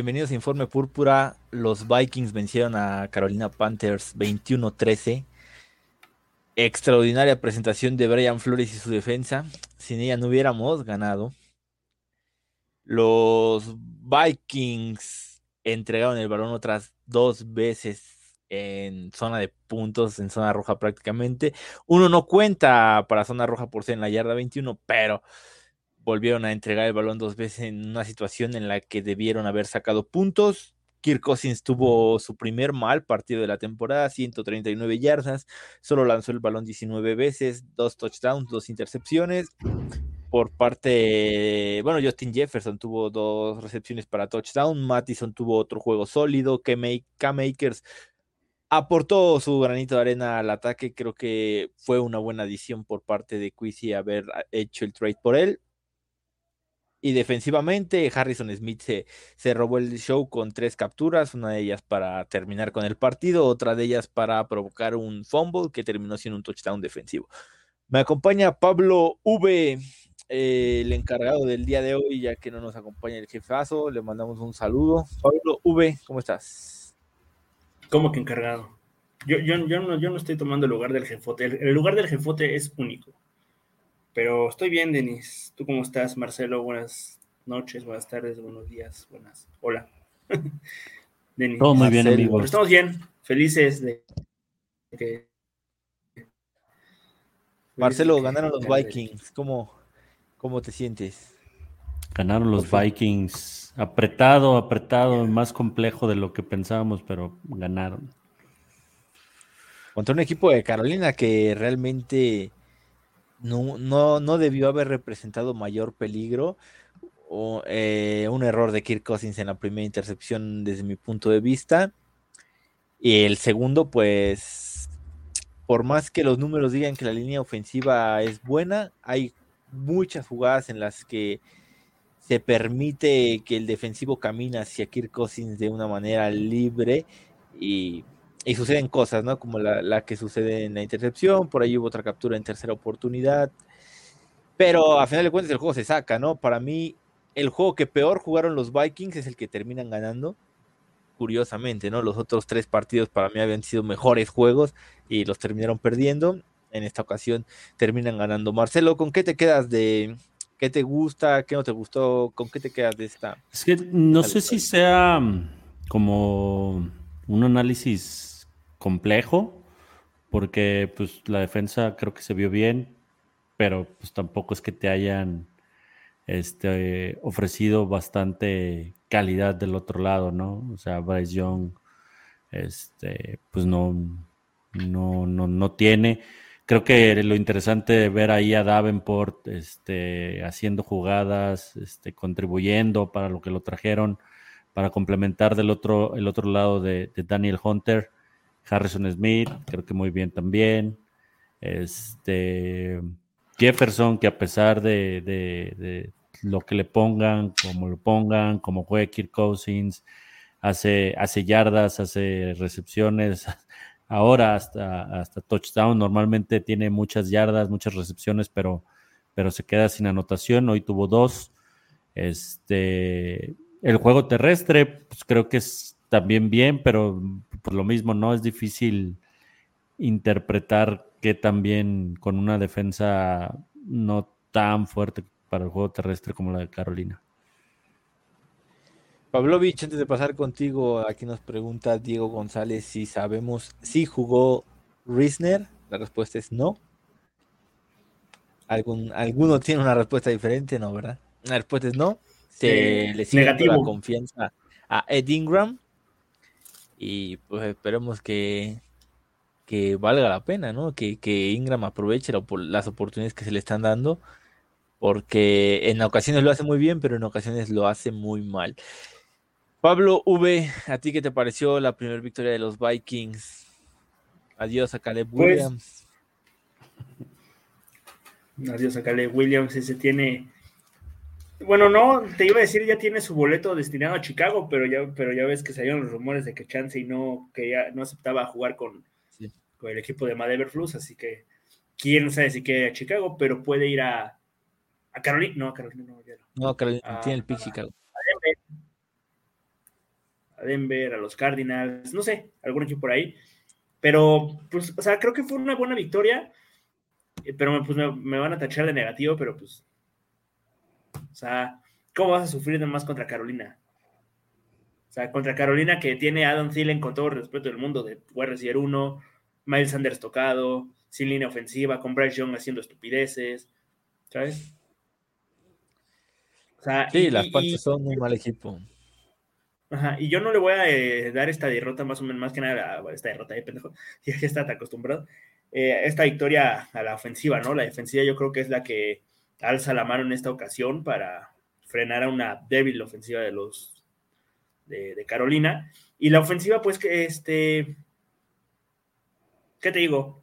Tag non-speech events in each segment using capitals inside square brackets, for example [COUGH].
bienvenidos a Informe Púrpura. Los Vikings vencieron a Carolina Panthers 21-13. Extraordinaria presentación de Brian Flores y su defensa. Sin ella no hubiéramos ganado. Los Vikings entregaron el balón otras dos veces en zona de puntos, en zona roja prácticamente. Uno no cuenta para zona roja por ser en la yarda 21, pero volvieron a entregar el balón dos veces en una situación en la que debieron haber sacado puntos. Kirk Cousins tuvo su primer mal partido de la temporada, 139 yardas, solo lanzó el balón 19 veces, dos touchdowns, dos intercepciones. Por parte, bueno, Justin Jefferson tuvo dos recepciones para touchdown, Mattison tuvo otro juego sólido, K-Makers aportó su granito de arena al ataque, creo que fue una buena adición por parte de Quisi haber hecho el trade por él. Y defensivamente, Harrison Smith se, se, robó el show con tres capturas, una de ellas para terminar con el partido, otra de ellas para provocar un fumble que terminó siendo un touchdown defensivo. Me acompaña Pablo V, eh, el encargado del día de hoy, ya que no nos acompaña el jefazo, le mandamos un saludo. Pablo V, ¿cómo estás? ¿Cómo que encargado? Yo, yo, no, yo no estoy tomando el lugar del jefote, el, el lugar del jefote es único. Pero estoy bien, Denis. ¿Tú cómo estás, Marcelo? Buenas noches, buenas tardes, buenos días, buenas. Hola. [LAUGHS] Denis. Todo muy bien, amigo. Pero estamos bien, felices de que. Marcelo, felices ganaron los Vikings. ¿Cómo, ¿Cómo te sientes? Ganaron los Vikings. Apretado, apretado, más complejo de lo que pensábamos, pero ganaron. Contra un equipo de Carolina que realmente no, no, debió haber representado mayor peligro. O, eh, un error de Kirk Cousins en la primera intercepción desde mi punto de vista. Y el segundo, pues, por más que los números digan que la línea ofensiva es buena, hay muchas jugadas en las que se permite que el defensivo camine hacia Kirk Cousins de una manera libre y y suceden cosas, ¿no? Como la, la, que sucede en la intercepción, por ahí hubo otra captura en tercera oportunidad, pero a final de cuentas el juego se saca, ¿no? Para mí, el juego que peor jugaron los Vikings es el que terminan ganando, curiosamente, ¿no? Los otros tres partidos para mí habían sido mejores juegos y los terminaron perdiendo, en esta ocasión terminan ganando. Marcelo, ¿con qué te quedas de... ¿Qué te gusta? ¿Qué no te gustó? ¿Con qué te quedas de esta? Es que no sé si sea como un análisis complejo, porque pues la defensa creo que se vio bien, pero pues tampoco es que te hayan este, ofrecido bastante calidad del otro lado, ¿no? O sea, Bryce Young, este, pues no, no, no, no tiene. Creo que lo interesante de ver ahí a Davenport este, haciendo jugadas, este, contribuyendo para lo que lo trajeron, para complementar del otro, el otro lado de, Daniel Hunter Harrison Smith, creo que muy bien también. Este Jefferson, que a pesar de, de, de lo que le pongan, como lo pongan, como juega Kirk Cousins, hace, hace yardas, hace recepciones, [LAUGHS] ahora hasta, hasta touchdown, normalmente tiene muchas yardas, muchas recepciones, pero, pero se queda sin anotación, hoy tuvo dos. Este, el juego terrestre, pues creo que es también bien, pero por lo mismo no es difícil interpretar que también con una defensa no tan fuerte para el juego terrestre como la de Carolina. Pavlovich, antes de pasar contigo, aquí nos pregunta Diego González si sabemos si jugó Risner. La respuesta es no. ¿Algún, ¿Alguno tiene una respuesta diferente? No, ¿verdad? La respuesta es no. Se le sigue dando la negativo. confianza a Ed Ingram. Y pues esperemos que, que valga la pena, ¿no? Que, que Ingram aproveche la las oportunidades que se le están dando. Porque en ocasiones lo hace muy bien, pero en ocasiones lo hace muy mal. Pablo V, ¿a ti qué te pareció la primera victoria de los Vikings? Adiós a Caleb Pues, Williams. Adiós a Caleb Williams, ese tiene. Bueno, no, te iba a decir, ya tiene su boleto destinado a Chicago, pero ya, pero ya ves que salieron los rumores de que Chansey no quería, no aceptaba jugar con, Sí. con el equipo de Mad Everflux, así que quién sabe si quiere ir a Chicago, pero puede ir a, a Carolina. No, a Carolina no, ya no. No, Carolina ah, tiene el pick Chicago. a Denver, a los Cardinals, no sé, algún equipo por ahí. Pero, pues, o sea, creo que fue una buena victoria, eh, pero pues me, me van a tachar de negativo, pero pues, o sea, ¿cómo vas a sufrir de más contra Carolina? O sea, contra Carolina que tiene a Adam Thielen con todo el respeto del mundo de wide receiver 1, Miles Sanders tocado, sin línea ofensiva, con Bryce Young haciendo estupideces, ¿sabes? O sea, Sí, y- las Panthers y- son un mal equipo. Ajá, y yo no le voy a eh, dar esta derrota más o menos, más que nada, a- esta derrota, eh, pendejo, [LAUGHS] ya que está acostumbrado, eh, esta victoria a la ofensiva, ¿no? La defensiva yo creo que es la que alza la mano en esta ocasión para frenar a una débil ofensiva de los de, de Carolina. Y la ofensiva, pues que este, ¿qué te digo?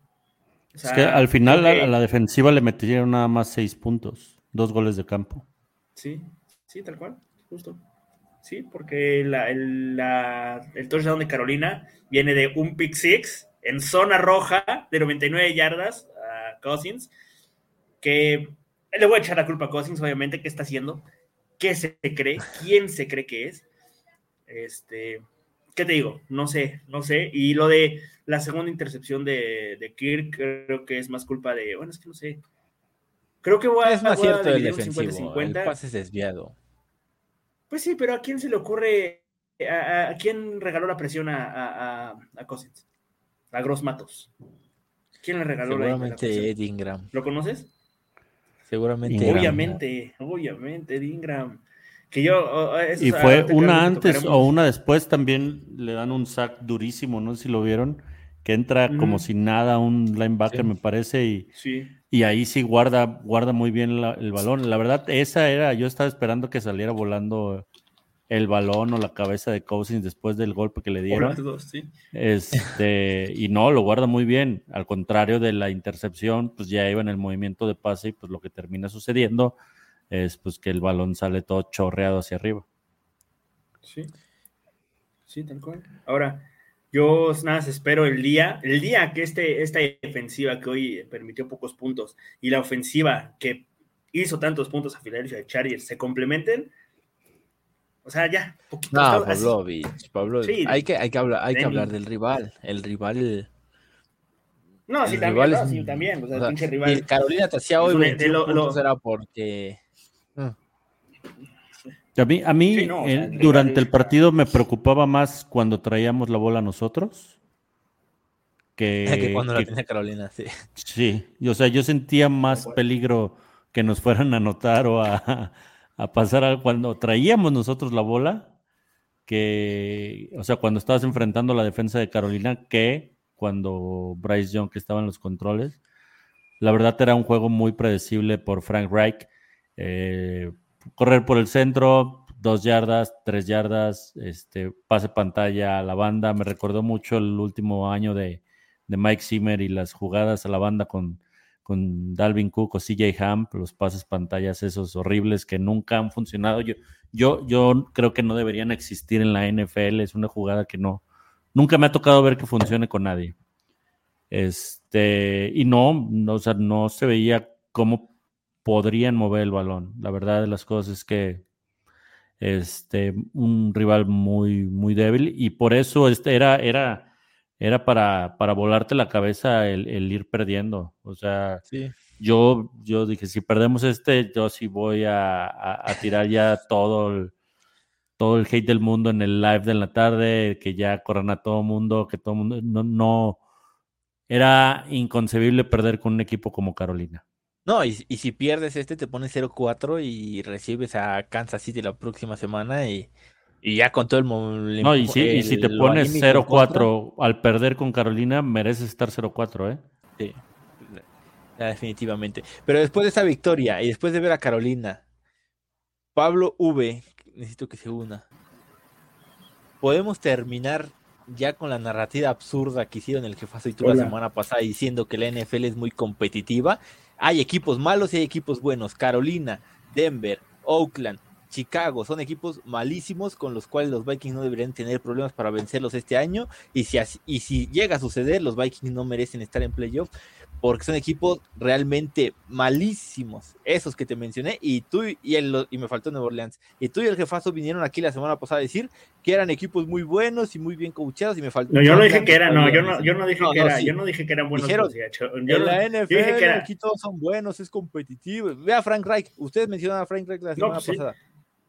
O Es que al final creo a, que- a la defensiva le metieron nada más seis puntos, dos goles de campo. Sí, sí, tal cual, justo. Sí, porque la- el, la- el touchdown de Carolina viene de un pick six en zona roja de 99 yardas a Cousins, que le voy a echar la culpa a Cousins, obviamente, ¿qué está haciendo? ¿Qué se cree? ¿Quién se cree que es? Este, ¿qué te digo? No sé, no sé. Y lo de la segunda intercepción de, de Kirk, creo que es más culpa de, bueno, es que no sé. Creo que voy a, Es más voy a cierto el dividir un defensivo. El 50-50. pase es desviado. Pues sí, pero ¿a quién se le ocurre? ¿A, a quién regaló la presión a, a, a, Cousins? A Gross Matos. ¿Quién le regaló la, la presión? Ed Ingram. ¿Lo conoces? Seguramente Ingram. Obviamente, obviamente, Ed Ingram. Que yo. eso Y fue una antes o una después también le dan un sack durísimo, no sé si lo vieron, que entra como si nada un linebacker Sí. me parece y, Sí. y ahí sí guarda, guarda muy bien la- el balón. La verdad, esa era, yo estaba esperando que saliera volando el balón o la cabeza de Cousins después del golpe que le dieron. las dos, sí. Este, y no, lo guarda muy bien. Al contrario de la intercepción, pues ya iba en el movimiento de pase y pues lo que termina sucediendo es pues que el balón sale todo chorreado hacia arriba. Sí. Sí, tal cual. Ahora, yo nada más espero el día, el día que este, esta defensiva que hoy permitió pocos puntos y la ofensiva que hizo tantos puntos a Filadelfia Chargers se complementen. O sea, ya, poquito. No, Pavlovich, Pavlovich. Sí. hay, que, hay, que hablar, hay que Denny. hablar del rival. El rival. No, sí, también, rival no, es sí, un- también. O sea, o el pinche. Carolina te hacía hoy un- de 21 lo- lo- era porque. A mí, a mí Sí, no, o sea, el rival durante el partido me preocupaba más cuando traíamos la bola nosotros. Que, [LAUGHS] que cuando la tenía Carolina, sí. sí, y, o sea, yo sentía más peligro que nos fueran a anotar o a, a pasar a- cuando traíamos nosotros la bola, que, o sea, cuando estabas enfrentando la defensa de Carolina, que cuando Bryce Young estaba en los controles. La verdad era un juego muy predecible por Frank Reich. Eh, correr por el centro, dos yardas, tres yardas, este, pase pantalla a la banda. Me recordó mucho el último año de, de Mike Zimmer y las jugadas a la banda con, con Dalvin Cook o CJ Ham, los pases pantallas esos horribles que nunca han funcionado. Yo, yo, yo creo que no deberían existir en la NFL. Es una jugada que no, nunca me ha tocado ver que funcione con nadie. Este, y no, no, o sea, no se veía cómo podrían mover el balón. La verdad de las cosas es que este, un rival muy, muy débil y por eso este era, era, era para, para volarte la cabeza el, el ir perdiendo. O sea, Sí. yo, yo dije, si perdemos este, yo sí voy a, a- a tirar ya todo el, todo el hate del mundo en el live de la tarde, que ya corran a todo mundo, que todo mundo, no, no, era inconcebible perder con un equipo como Carolina. No, y, y si pierdes este, te pones 0-4 y recibes a Kansas City la próxima semana y, y ya con todo el... el No, y empu- si, y si te el- pones anímico en contra, 0-4 al perder con Carolina, mereces estar 0-4, ¿eh? Sí, ya, definitivamente. Pero después de esa victoria y después de ver a Carolina, Pablo V, necesito que se una. Podemos terminar ya con la narrativa absurda que hicieron el jefazo y tú la Hola. semana pasada diciendo que la NFL es muy competitiva. Hay equipos malos y hay equipos buenos. Carolina, Denver, Oakland, Chicago son equipos malísimos con los cuales los Vikings no deberían tener problemas para vencerlos este año. Y si, así- y si llega a suceder, los Vikings no merecen estar en playoff porque son equipos realmente malísimos, esos que te mencioné, y tú y, el, y me faltó Nueva Orleans, y tú y el jefazo vinieron aquí la semana pasada a decir que eran equipos muy buenos y muy bien coachados, y me faltó... No, yo no dije que era, no, yo no, yo no dije No, que no, era, sí. yo no dije que eran buenos Dijeron. Yo En la yo dije NFL que era- aquí todos son buenos, es competitivo. Ve a Frank Reich, ustedes mencionaron a Frank Reich la semana pues pasada.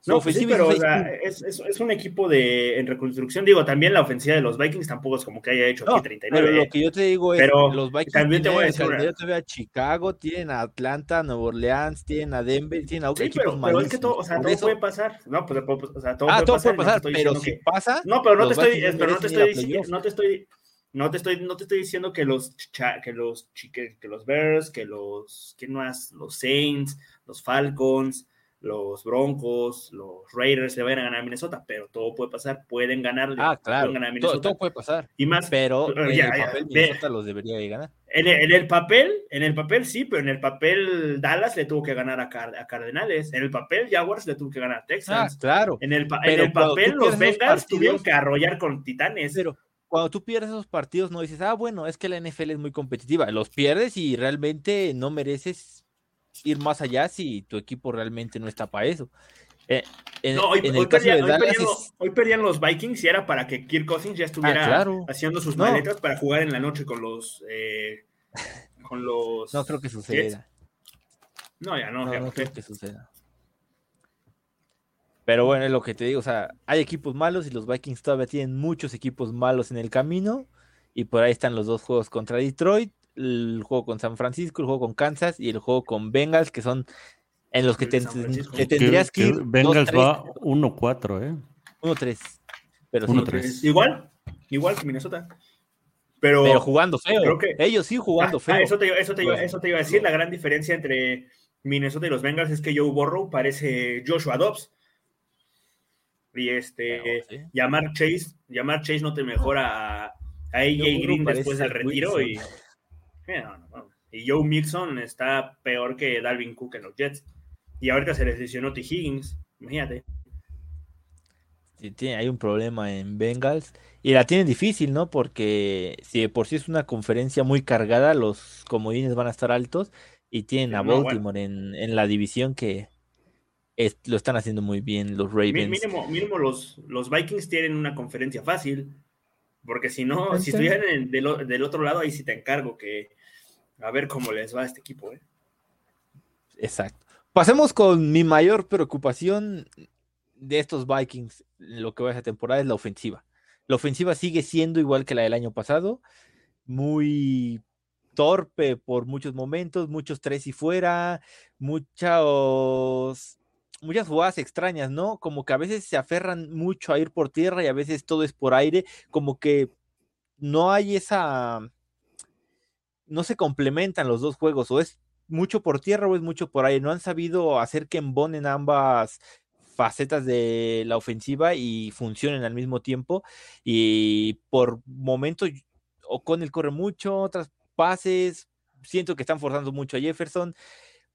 No, pues sí, pero o sea, es, es, es un equipo de en reconstrucción. Digo, también la ofensiva de los Vikings tampoco es como que haya hecho No, aquí 39. pero lo ¿eh? que yo te digo es, Pero los Vikings también te voy a decir una- calendario todavía a Chicago, tienen a Atlanta, Nueva Orleans, tienen a Denver, tienen a Sí, pero, pero es que todo, o sea, todo eso- puede pasar. No, pues, pues, o sea, todo ah, puede todo pasar. puede no te pero diciendo si que- pasa, No, pero no te estoy, no pero no te estoy, dici- playoff. no te estoy, no te estoy, no te estoy diciendo que los, que los, que los Bears, que los, ¿quién más? Los Saints, los Falcons, los Broncos, los Raiders le vayan a ganar a Minnesota, pero todo puede pasar, pueden ganarle, Ah, claro, ganar a todo, puede pasar, y más, pero [LAUGHS] en ya, el papel Minnesota los debería de ganar. en el, en el papel, en el papel sí, pero en el papel Dallas le tuvo que ganar a, a Cardenales, en el papel Jaguars le tuvo que ganar a Ah, Texans. claro, En el, pa- en pero el cuando tú papel, los Bengals tuvieron que arrollar con Titanes. pero cuando tú pierdes esos partidos no dices, ah, bueno, es que la NFL es muy competitiva, los pierdes y realmente no mereces ir más allá si tu equipo realmente no está para eso. Eh, en, No, hoy, en hoy el caso perdían, de hoy Dallas perdían es- los, hoy perdían los Vikings y era para que Kirk Cousins ya estuviera claro. haciendo sus No. maletas para jugar en la noche con los eh, con los no creo que suceda. No, ya no, No, ya no creo que suceda. Pero bueno, es lo que te digo, o sea, hay equipos malos y los Vikings todavía tienen muchos equipos malos en el camino. Y por ahí están los dos juegos contra Detroit, el juego con San Francisco, el juego con Kansas y el juego con Bengals, que son en los que te, tendrías que, ir Bengals 2-3, va 1-4, ¿eh? 1-3. Pero, sí, 1-3. Igual, igual que Minnesota. Pero, pero jugando feo. creo que- Ellos sí jugando Ah, feo. ah, eso, te, iba- eso, te iba, Los- eso te iba a decir. La gran diferencia entre Minnesota y los Bengals es que Joe Burrow parece Joshua Dobbs. Y este, sí. llamar Chase, llamar Chase no te mejora a, a AJ Green después del retiro. Y, Wilson. No, no, no. y Joe Mixon está peor que Dalvin Cook en los Jets. Y ahorita se les lesionó T. Higgins. Imagínate. Sí, tiene- hay un problema en Bengals y la tienen difícil, ¿no? Porque si de por sí es una conferencia muy cargada, los comodines van a estar altos y tienen a No, bueno. Baltimore en, en la división que es- lo están haciendo muy bien los Ravens. Mínimo, mínimo los, los Vikings tienen una conferencia fácil. Porque si no, si Entonces- estuvieran en- del, del otro lado, ahí sí te encargo que a ver cómo les va este equipo. ¿eh? Exacto. Pasemos con mi mayor preocupación de estos Vikings, lo que va a esa temporada, es la ofensiva. La ofensiva sigue siendo igual que la del año pasado, muy torpe por muchos momentos, muchos tres y fuera, muchos, muchas jugadas extrañas, ¿no? Como que a veces se aferran mucho a ir por tierra y a veces todo es por aire, como que no hay esa, no se complementan los dos juegos, o es mucho por tierra o es mucho por aire. No han sabido hacer que embonen ambas facetas de la ofensiva y funcionen al mismo tiempo. Y por momentos, O'Connell corre mucho, otras pases. Siento que están forzando mucho a Jefferson.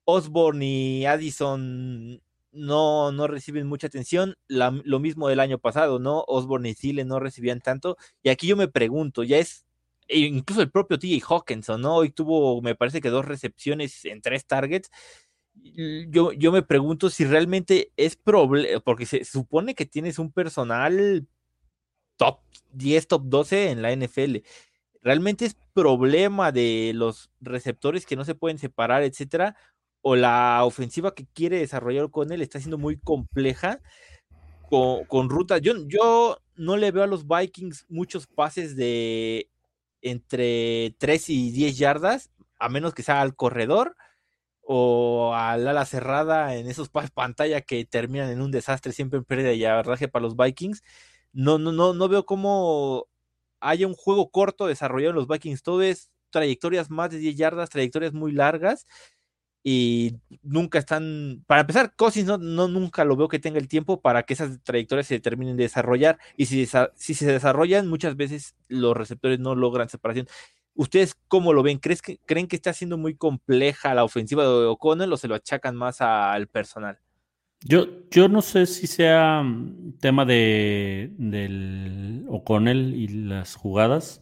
Osborne y Addison no, no reciben mucha atención. Lo mismo del año pasado, ¿no? Osborne y Thielen no recibían tanto. Y aquí yo me pregunto, ya es e incluso el propio TJ Hawkinson, ¿no? Hoy tuvo, me parece que dos recepciones en tres targets. Yo, yo me pregunto si realmente es problema, porque se supone que tienes un personal top 10, top 12 en la NFL. ¿realmente es problema de los receptores que no se pueden separar, etcétera? ¿O la ofensiva que quiere desarrollar con él está siendo muy compleja con, con rutas? Yo, yo no le veo a los Vikings muchos pases de entre 3 y 10 yardas, a menos que sea al corredor o al ala cerrada en esos pases pantalla que terminan en un desastre, siempre en pérdida y abarraje para los Vikings. No, no, no, no veo cómo haya un juego corto desarrollado en los Vikings. Todo es trayectorias más de 10 yardas, trayectorias muy largas y nunca están, para empezar, Cousins no, no, nunca lo veo que tenga el tiempo para que esas trayectorias se terminen de desarrollar y si, si se desarrollan muchas veces los receptores no logran separación. ¿Ustedes cómo lo ven? ¿Crees que, ¿Creen que está siendo muy compleja la ofensiva de O'Connell o se lo achacan más al personal? Yo, yo no sé si sea mm, tema de del O'Connell y las jugadas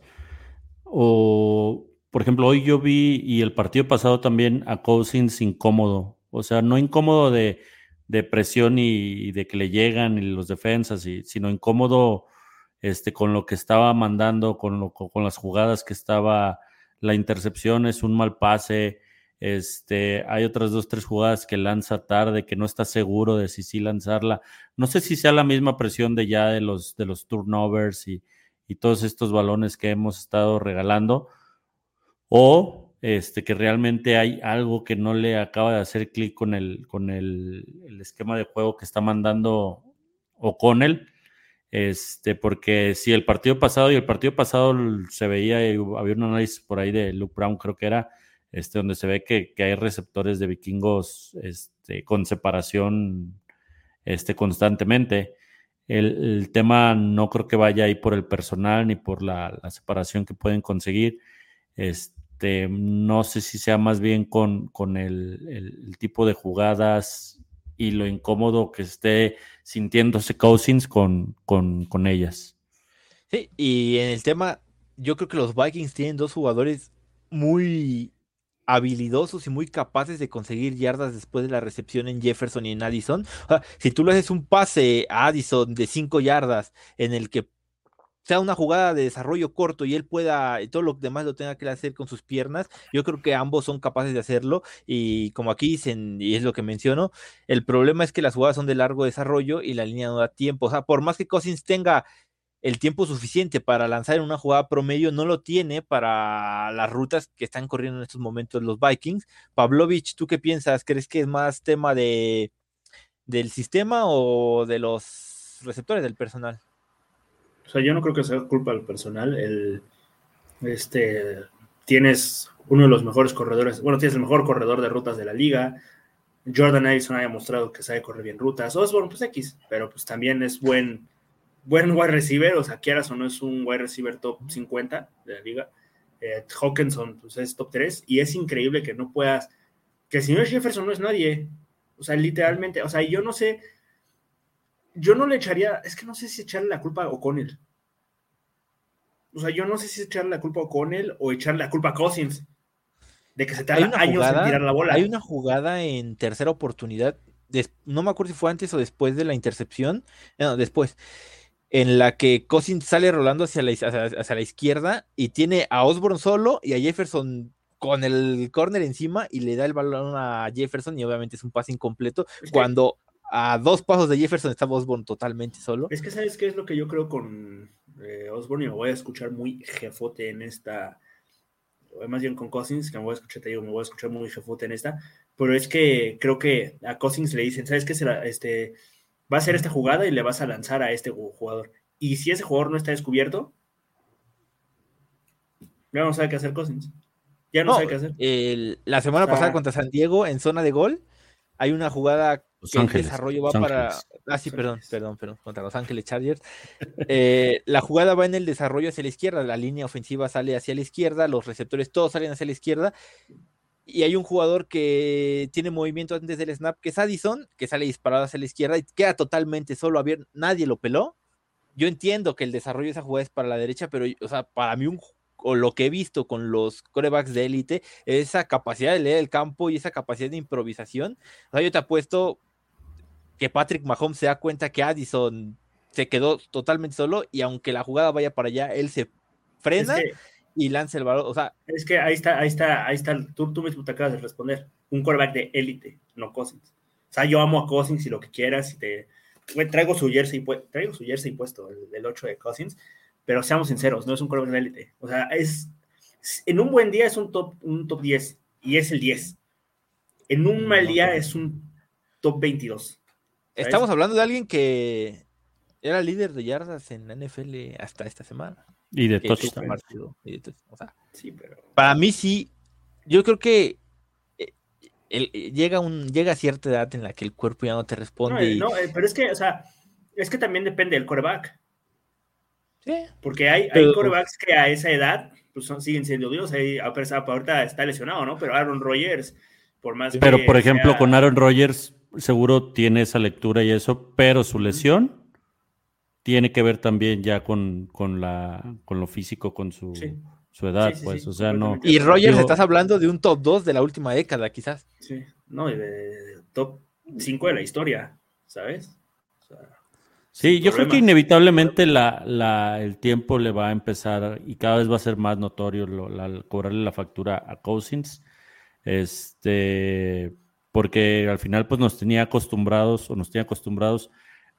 o por ejemplo, hoy yo vi y el partido pasado también a Cousins incómodo. O sea, no incómodo de, presión y, de que le llegan y los defensas, y, sino incómodo este, con lo que estaba mandando, con, lo, con las jugadas que estaba. La intercepción es un mal pase. Este, hay otras dos, tres jugadas que lanza tarde, que no está seguro de si sí lanzarla. No sé si sea la misma presión de ya de los, de los turnovers y, y todos estos balones que hemos estado regalando o este, que realmente hay algo que no le acaba de hacer clic con, el, con el, esquema de juego que está mandando O'Connell. Este, porque si el partido pasado y el partido pasado se veía, había un análisis por ahí de Luke Brown, creo que era, este, donde se ve que, hay receptores de vikingos este, con separación este, constantemente. El, tema no creo que vaya ahí por el personal ni por la, la separación que pueden conseguir. Este, este, no sé si sea más bien con, con el, tipo de jugadas y lo incómodo que esté sintiéndose Cousins con, con, con ellas. Sí, y en el tema, yo creo que los Vikings tienen dos jugadores muy habilidosos y muy capaces de conseguir yardas después de la recepción en Jefferson y en Addison. si tú le haces un pase a Addison de cinco yardas en el que sea una jugada de desarrollo corto y él pueda, y todo lo demás lo tenga que hacer con sus piernas, yo creo que ambos son capaces de hacerlo y como aquí dicen, y es lo que menciono, el problema es que las jugadas son de largo desarrollo y la línea no da tiempo, o sea, por más que Cousins tenga el tiempo suficiente para lanzar en una jugada promedio, no lo tiene para las rutas que están corriendo en estos momentos los Vikings. Pavlovich, ¿tú qué piensas? ¿Crees que es más tema de del sistema o de los receptores del personal? O sea, yo no creo que sea culpa del personal. El, este, tienes uno de los mejores corredores, bueno, tienes el mejor corredor de rutas de la liga. Jordan Addison ha demostrado que sabe correr bien rutas. Osborne, pues X, pero pues también es buen, buen wide receiver. O sea, quieras no es un wide receiver top 50 de la liga. Eh, Hawkinson, pues es top 3. Y es increíble que no puedas, que no es Jefferson no es nadie. O sea, literalmente, o sea, yo no sé yo no le echaría, es que no sé si echarle la culpa a O'Connell. O sea, yo no sé si echarle la culpa a O'Connell o echarle la culpa a Cousins. De que se tarda años en tirar la bola. Hay una jugada en tercera oportunidad, no me acuerdo si fue antes o después de la intercepción, no, después, en la que Cousins sale rolando hacia la, hacia, la izquierda y tiene a Osborne solo y a Jefferson con el corner encima y le da el balón a Jefferson y obviamente es un pase incompleto cuando a dos pasos de Jefferson estaba Osborne totalmente solo. Es que sabes qué es lo que yo creo con eh, Osborne y me voy a escuchar muy jefote en esta, más bien con Cousins, que me voy a escuchar, te digo, me voy a escuchar muy jefote en esta, pero es que creo que a Cousins le dicen, ¿sabes qué? Será, este, va a hacer esta jugada y le vas a lanzar a este jugador. Y si ese jugador no está descubierto, ya no sabe qué hacer Cousins. Ya no, sabe qué hacer. la semana pasada contra San Diego en zona de gol, hay una jugada que el desarrollo va para. Ah, sí, perdón, perdón, perdón, contra Los Ángeles Chargers. Eh, la jugada va en el desarrollo hacia la izquierda, la línea ofensiva sale hacia la izquierda, los receptores todos salen hacia la izquierda. Y hay un jugador que tiene movimiento antes del snap, que es Addison, que sale disparado hacia la izquierda y queda totalmente solo abierto. Nadie lo peló. Yo entiendo que el desarrollo de esa jugada es para la derecha, pero, o sea, para mí un o lo que he visto con los corebacks de élite, esa capacidad de leer el campo y esa capacidad de improvisación. O sea, yo te apuesto que Patrick Mahomes se da cuenta que Addison se quedó totalmente solo y aunque la jugada vaya para allá, él se frena y lance el balón. O sea, Es que ahí está, ahí está, ahí está. Tú, tú mismo te acabas de responder. Un quarterback de élite, no Cousins. O sea, yo amo a Cousins y lo que quieras. Y te, traigo su jersey, traigo su jersey puesto, el, del 8 de Cousins. Pero seamos sinceros, no es un quarterback de élite. O sea, es, en un buen día es un top, un top 10 y es el 10. En un mal No, día es un top 22. Estamos hablando de alguien que era líder de yardas en la NFL hasta esta semana. Y de que tuvo touchdown. un partido, y de touchdown. O sea, Sí, pero. para mí sí, yo creo que eh, el- eh, llega, un, llega a cierta edad en la que el cuerpo ya no te responde. No, eh, y- no, eh, pero es que, o sea, es que también depende del quarterback. Sí. Porque hay, hay Pero- quarterbacks que a esa edad pues, son- siguen siendo Dios. Ahí, a pesar, ahorita está lesionado, ¿no? Pero Aaron Rodgers, por más Pero, que por ejemplo, sea- con Aaron Rodgers, seguro tiene esa lectura y eso, pero su lesión tiene que ver también ya con, con, la, con lo físico, con su, Sí. su edad, Sí, sí, pues. sí, o sea, no. Y Rogers, Digo- estás hablando de un top 2 de la última década, quizás. Sí, no, y de, de top 5 de la historia, ¿sabes? O sea, Sí, yo creo que inevitablemente la, la- el tiempo le va a empezar y cada vez va a ser más notorio lo- la- cobrarle la factura a Cousins. Este, porque al final pues nos tenía acostumbrados o nos tenía acostumbrados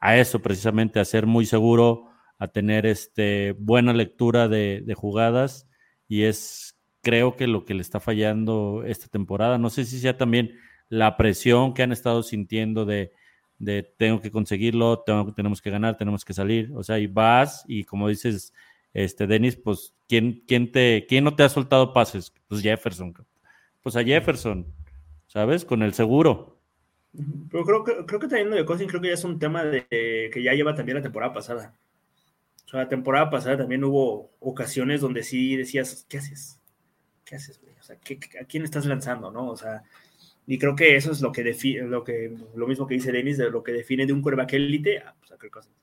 a eso precisamente, a ser muy seguro, a tener este, buena lectura de, de jugadas y es creo que lo que le está fallando esta temporada. No sé si sea también la presión que han estado sintiendo de, de tengo que conseguirlo, tengo, tenemos que ganar, tenemos que salir. O sea, y vas y como dices, este, Denis, pues, ¿quién, quién, te, ¿quién no te ha soltado pases? Pues Jefferson. Pues a Jefferson, ¿sabes? Con el seguro. Pero creo que, creo que también lo de Cousins creo que ya es un tema de, que ya lleva también la temporada pasada. O sea, la temporada pasada también hubo ocasiones donde sí decías, ¿qué haces? ¿Qué haces, güey? O sea, ¿qué- qué- ¿a quién estás lanzando, no? O sea, y creo que eso es lo que define, lo que, lo mismo que dice Dennis, de lo que define de un quarterback élite, ah, pues a Kirk Cousins.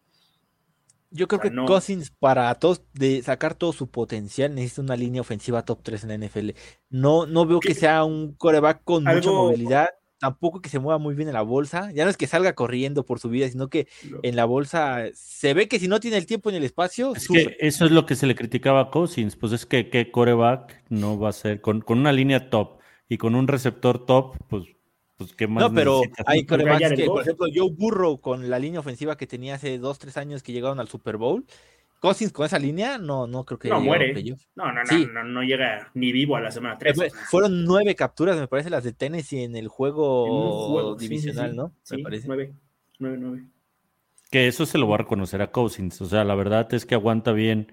Yo creo O sea, que no- Cousins, para todos, de sacar todo su potencial, necesita una línea ofensiva top 3 en la NFL. No, no veo que ¿Qué- sea un coreback con mucha movilidad, tampoco que se mueva muy bien en la bolsa. Ya no es que salga corriendo por su vida, sino que en la bolsa se ve que si no tiene el tiempo ni el espacio, Es que eso es lo que se le criticaba a Cousins, pues es que qué coreback no va a ser, con, con una línea top y con un receptor top, pues, pues qué más No, pero necesitas? hay corebacks que, por ejemplo, Joe Burrow con la línea ofensiva que tenía hace dos, tres años que llegaron al Super Bowl. Cousins con esa línea, no, no creo que No, muere. No, no, no, Sí. no, no llega ni vivo a la semana 3. Fue- Fueron nueve capturas, me parece, las de Tennessee en el juego, divisional, sí. ¿no? Sí, me parece. nueve, nueve, nueve. Que eso se lo va a reconocer a Cousins. O sea, la verdad es que aguanta bien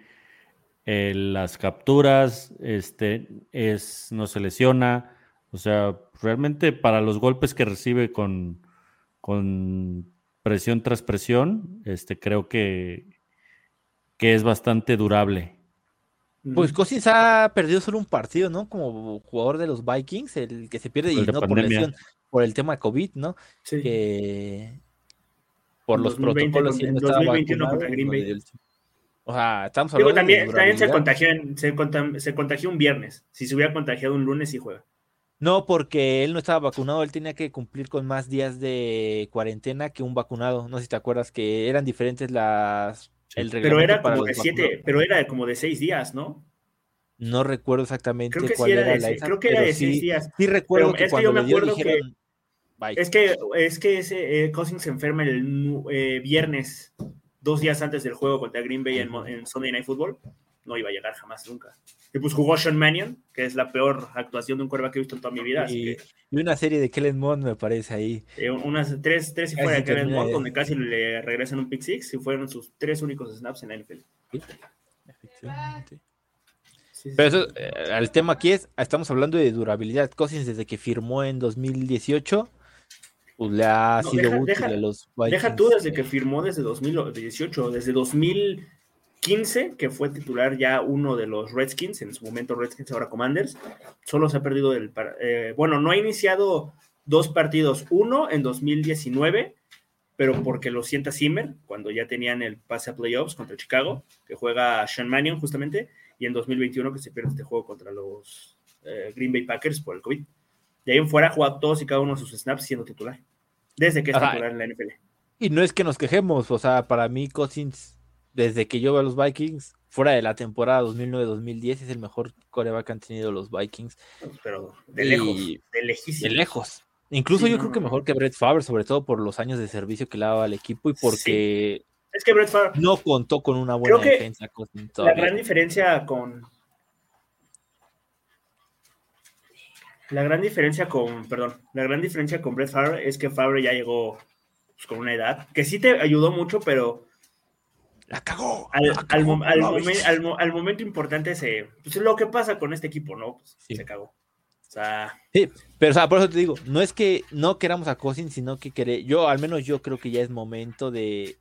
eh, las capturas, este, es, no se lesiona. O sea, realmente para los golpes que recibe con, con presión tras presión, este, creo que, que es bastante durable. Pues. Cousins ha perdido solo un partido, ¿no? Como jugador de los Vikings, el que se pierde y no por lesión, por el tema de COVID, ¿no? Sí. Que por los 2020 protocolos contra- y él no en estaba 2021 vacunado, contra Green no Bay. le dio el- O sea, estamos Digo, hablando de también, también se, contagió en- se, se contagió un viernes. Si se hubiera contagiado un lunes, sí juega. No, porque él no estaba vacunado, él tenía que cumplir con más días de cuarentena que un vacunado. No sé si te acuerdas que eran diferentes las el Pero era para como de siete, vacunados. pero era como de seis días, ¿no? No recuerdo exactamente Creo que sí cuál era era de la seis, esa, creo que era de seis sí, días. sí recuerdo Pero que es que cuando yo me dio acuerdo que- dijeron, bye. Es que, es que ese eh, Cousins se enferma el eh, viernes, dos días antes del juego contra Green Bay en Sunday Night Football. No iba a llegar jamás, nunca. Y pues jugó Sean Mannion, que es la peor actuación de un quarterback que he visto en toda mi vida. Así y, que y una serie de Kellen Mond me parece ahí. eh, unas tres, tres y fuera de Kellen Mond, de- donde casi le regresan un pick six y fueron sus tres únicos snaps en la NFL. Efectivamente. Sí, sí, Pero eso, eh, el tema aquí es, estamos hablando de durabilidad. Cousins desde que firmó en 2018, pues le ha No, sido deja- útil deja- a los Deja Vikings. tú desde que firmó desde 2018, desde 2015, que fue titular ya uno de los Redskins, en su momento Redskins, ahora Commanders, solo se ha perdido del... eh, bueno, no ha iniciado dos partidos, uno en 2019, pero porque lo sienta Zimmer, cuando ya tenían el pase a playoffs contra Chicago, que juega Sean Mannion justamente, y en 2021 que se pierde este juego contra los eh, Green Bay Packers por el COVID. De ahí en fuera ha jugado todos y cada uno de sus snaps siendo titular, desde que es Ajá. titular en la NFL. Y no es que nos quejemos, o sea, para mí Cousins, desde que yo veo a los Vikings, fuera de la temporada 2009-2010, es el mejor coreback que han tenido los Vikings. Pero de lejos, Y- de lejísimo. De lejos. Incluso Sí, yo no, creo que mejor que Brett Favre, sobre todo por los años de servicio que le daba al equipo y porque Es que Brett Favre, no contó con una buena Creo que defensa. La gran diferencia con. La gran diferencia con, perdón, la gran diferencia con Brett Favre es que Favre ya llegó pues, con una edad que sí te ayudó mucho, pero La cagó. al, la al, cagó, mom- al Bobby. momen- al mo- al momento importante se, pues, lo que pasa con este equipo, ¿no? Pues, Sí. Se cagó. O sea, Sí, pero o sea, por eso te digo, no es que no queramos a Cousins, sino que quere- yo, al menos yo creo que ya es momento de.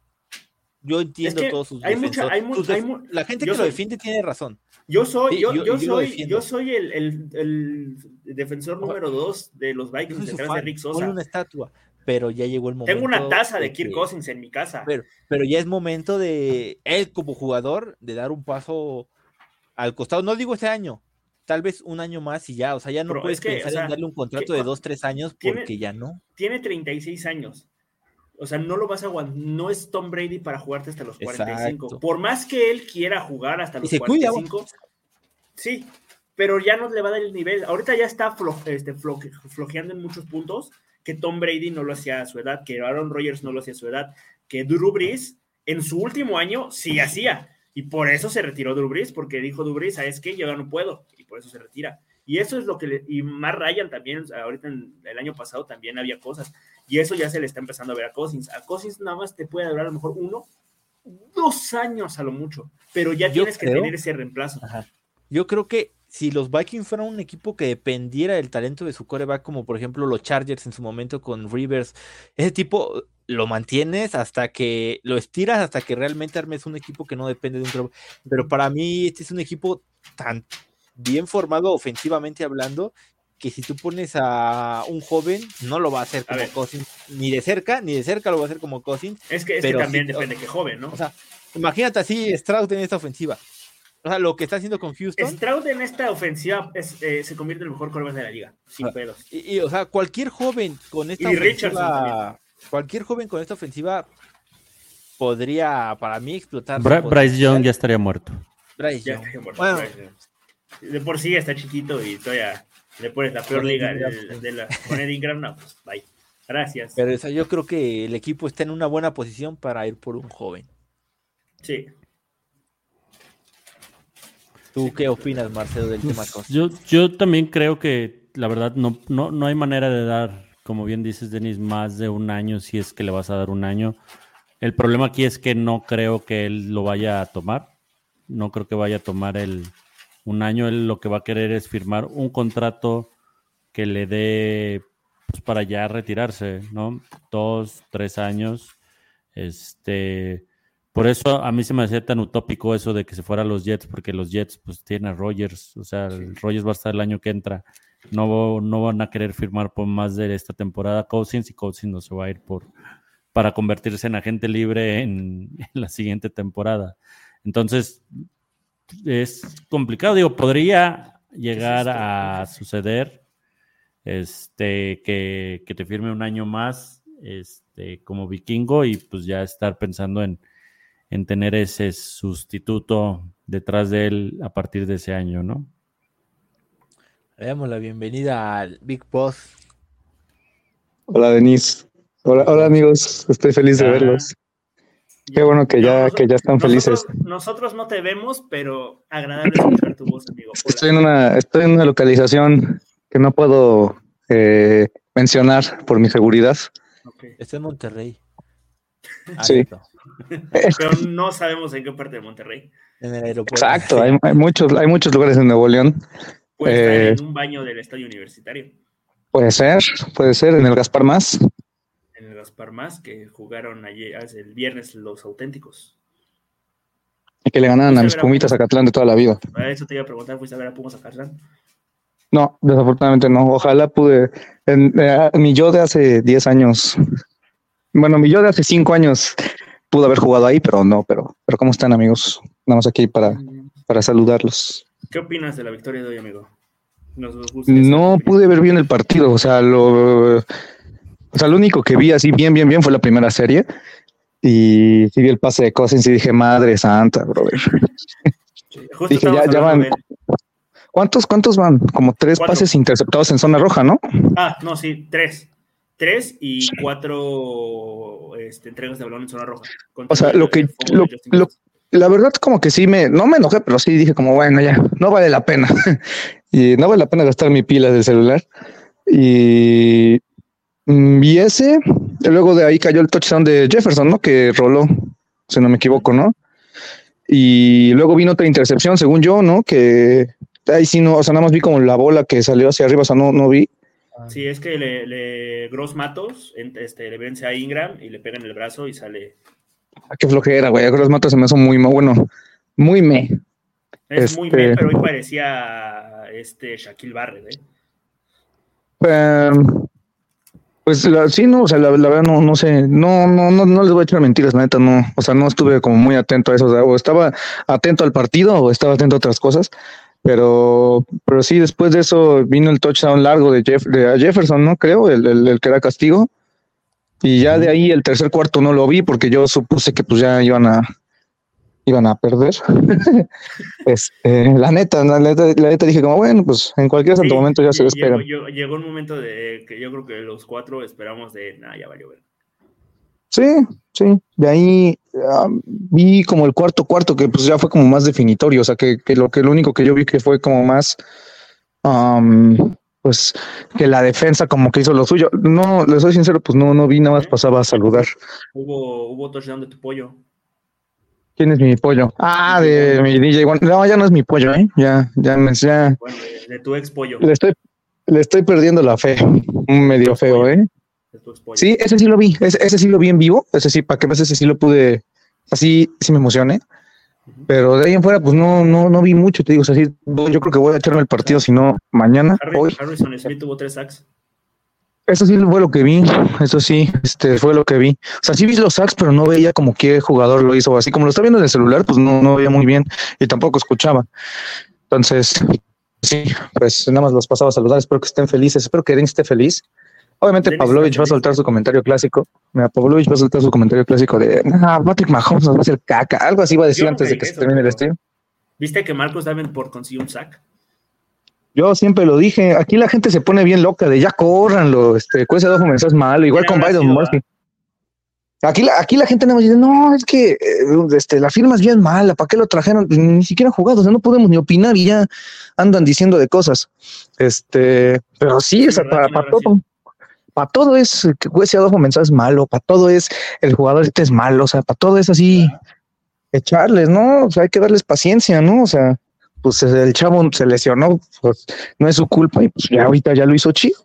Yo entiendo que todos sus hay mucha- defensores- hay mu- sus hay mu- La gente que lo defiende tiene razón. yo soy, Sí, yo, yo- yo yo lo soy, yo soy el, el- el defensor número dos de los Vikings detrás de Rick ponle Sosa. una estatua, pero ya llegó el momento. Tengo una taza de Kirk Cousins en mi casa. Pero, pero ya es momento de él como jugador de dar un paso al costado. No digo este año, tal vez un año más y ya. O sea, ya no Pero puedes es que, pensar o sea, en darle un contrato que- de dos, tres años tiene- porque ya no. tiene 36 años. O sea, no lo vas a aguantar. No es Tom Brady para jugarte hasta los 45. Exacto. Por más que él quiera jugar hasta los se cuida, 45. sí, pero ya no le va a dar el nivel. Ahorita ya está flo- este, flo- flojeando en muchos puntos que Tom Brady no lo hacía a su edad, que Aaron Rodgers no lo hacía a su edad, que Drew Brees en su último año sí hacía. Y por eso se retiró Drew Brees, porque dijo Drew Brees, ¿sabes qué? Yo ya no puedo. Y por eso se retira. Y eso es lo que le, y más Ryan también, ahorita en, el año pasado también había cosas. Y eso ya se le está empezando a ver a Cousins. A Cousins nada más te puede durar a lo mejor uno, dos años a lo mucho. Pero ya Yo tienes que tener ese reemplazo. Yo creo que si los Vikings fueran un equipo que dependiera del talento de su coreback, como por ejemplo los Chargers en su momento con Rivers, ese tipo lo mantienes hasta que lo estiras, hasta que realmente armes un equipo que no depende de un coreback. Pero para mí este es un equipo tan bien formado ofensivamente hablando que si tú pones a un joven no lo va a hacer A como ver. Cousins, ni de cerca, ni de cerca lo va a hacer como Cousins. Es que, es que también sí, o- depende que joven, ¿no? O sea, imagínate así Stroud en esta ofensiva. O sea, lo que está haciendo con Houston. Stroud en esta ofensiva es, eh, se convierte en el mejor quarterback de la liga, sin Ah, pedos. Y, y, o sea, cualquier joven con esta Y Richardson ofensiva, cualquier joven con esta ofensiva podría, para mí, explotar. Bra- Bryce. Young ya estaría muerto. Bryce Ya Young. muerto, Bueno, Bryce Young. De por sí está chiquito y todavía le pones la peor liga de la con Ed Ingram, no, pues bye. Gracias. pero o sea, yo creo que el equipo está en una buena posición para ir por un joven. Sí. ¿Tú qué opinas, Marcelo, del tema Pues, yo, yo también creo que la verdad no, no, no hay manera de dar, como bien dices, Denis, más de un año si es que le vas a dar un año. El problema aquí es que no creo que él lo vaya a tomar. No creo que vaya a tomar el un año. Él lo que va a querer es firmar un contrato que le dé pues, para ya retirarse, ¿no? Dos, tres años. Este, por eso a mí se me hacía tan utópico eso de que se fuera a los Jets, porque los Jets pues tienen a Rogers, o sea, el Rogers va a estar el año que entra. No, no van a querer firmar por más de esta temporada Cousins y Cousins no se va a ir por para convertirse en agente libre en, [LAUGHS] en la siguiente temporada. Entonces, es complicado. Digo, podría llegar a suceder este, que, que te firme un año más este, como vikingo y pues ya estar pensando en, en tener ese sustituto detrás de él a partir de ese año, ¿no? Le damos la bienvenida al Big Boss. Hola, Denise. Hola, hola amigos, estoy feliz de Ah. verlos. Qué bueno que ya, que ya están felices. Nosotros no te vemos, pero agradable escuchar tu voz, amigo. Hola. estoy en una, estoy en una localización que no puedo eh, mencionar por mi seguridad. Ok. Está en Monterrey. Ah, Sí. Pero no sabemos en qué parte de Monterrey. En el aeropuerto. Exacto, hay, hay muchos, hay muchos lugares en Nuevo León. Puede Eh, estar en un baño del estadio universitario. Puede ser, puede ser, en el Gaspar Más. En el Gaspar Más, que jugaron ayer, hace el viernes los auténticos. Y que le ganaron a mis pumitas a Catlán de toda la vida. A eso te iba a preguntar, ¿fuiste a ver a Pumas a Catlán? No, desafortunadamente no. Ojalá pude. En, eh, mi yo de hace 10 años. Bueno, mi yo de hace 5 años pudo haber jugado ahí, pero no. Pero, pero ¿cómo están, amigos? Nada más aquí para, para saludarlos. ¿Qué opinas de la victoria de hoy, amigo? Nos No pude ver bien el partido. O sea, lo, o sea, lo único que vi así bien, bien, bien fue la primera serie. Y sí vi el pase de Cousins y dije, madre santa, brother. Sí, justo [LAUGHS] Dije, ya, ya van. ¿Cuántos, cuántos van? Como tres Cuatro. pases interceptados en zona roja, ¿no? Ah, no, sí, tres. Tres y cuatro este, entregas de balón en zona roja. O sea, lo que- lo-. La verdad, como que sí me, no me enojé, pero sí dije como, bueno, ya, no vale la pena. [LAUGHS] y no vale la pena gastar mi pila del celular. Y, mm, y ese, luego de ahí cayó el touchdown de Jefferson, ¿no? Que roló, si no me equivoco, ¿no? Y luego vino otra intercepción, según yo, ¿no? Que ahí sí no, o sea, nada más vi como la bola que salió hacia arriba, o sea, no, no vi. Sí, es que le, le Gross Matos este, le vence a Ingram y le pega en el brazo y sale. Ah, qué flojera, güey. Los matos se me hizo muy, bueno, muy me. Es muy Este- bien, pero hoy parecía este Shaquille Barrett, ¿eh? Em, pues la- sí, no, o sea, la, la verdad no, no sé, no, no, no, no les voy a echar mentiras, la neta, no, o sea, no estuve como muy atento a eso, o, sea, o estaba atento al partido o estaba atento a otras cosas, pero, pero sí, después de eso vino el touchdown largo de, Jeff, de Jefferson, ¿no? Creo, el, el, el que era castigo, y ya de ahí el tercer cuarto no lo vi porque yo supuse que pues ya iban a, iban a perder. [LAUGHS] este, la neta, la neta, la neta dije como, bueno, pues en cualquier santo Sí, momento ya se espera. Llegó, llegó un momento de que yo creo que los cuatro esperamos de, nah, ya valió ver. Sí, sí. De ahí ah, vi como el cuarto cuarto que pues ya fue como más definitorio, o sea que, que lo que lo único que yo vi que fue como más am, pues que la defensa como que hizo lo suyo. No, les soy sincero, pues no, no vi, nada más pasaba a saludar. Hubo, hubo touchdown de tu pollo. ¿Quién es mi pollo? Ah, de mi DJ. Juan. No, ya no es mi pollo, ¿eh? Ya, ya, me, ya Bueno, de, de tu ex pollo. le estoy, le estoy perdiendo la fe. Medio feo, ¿eh? Sí, ese sí lo vi, ese, ese sí lo vi en vivo, ese sí, para que veas, ese sí lo pude, así sí me emocioné, pero de ahí en fuera, pues no, no, no vi mucho, te digo, o sea, sí, yo creo que voy a echarme el partido, si no, mañana, Harry- hoy, Harrison Smith tuvo tres sacks. eso sí fue lo que vi, eso sí, este, fue lo que vi, o sea, sí vi los sacks, pero no veía como qué jugador lo hizo, así como lo estaba viendo en el celular, pues no, no veía muy bien, y tampoco escuchaba, entonces, sí, pues nada más los pasaba a saludar, espero que estén felices, espero que Dean esté feliz, Obviamente Dennis Pavlovich va a soltar su comentario clásico. Mira, Pavlovich va a soltar su comentario clásico de ah, Patrick Mahomes nos va a hacer caca. Algo así va a decir Yo antes de que se termine el stream. ¿Viste que Marcos Davenport consiguió un sack? Yo siempre lo dije. Aquí la gente se pone bien loca de ya córranlo. Este, Cuesta dos mensajes es malo. Igual ¿Quién con Biden Murphy. Aquí la, aquí la gente más dice, no, es que eh, este, la firma es bien mala, ¿para qué lo trajeron? Ni siquiera han jugado, o sea, no podemos ni opinar y ya andan diciendo de cosas. Este, pero sí, Sí, o sea, para, ¿Quién para habrá todo, para todo es que Cuesta dos mensajes es malo, para todo es el jugador este es malo, o sea, para todo es así, echarles, ¿no? O sea, hay que darles paciencia, ¿no? O sea, pues el chavo se lesionó, pues no es su culpa y pues ya ahorita ya lo hizo chido.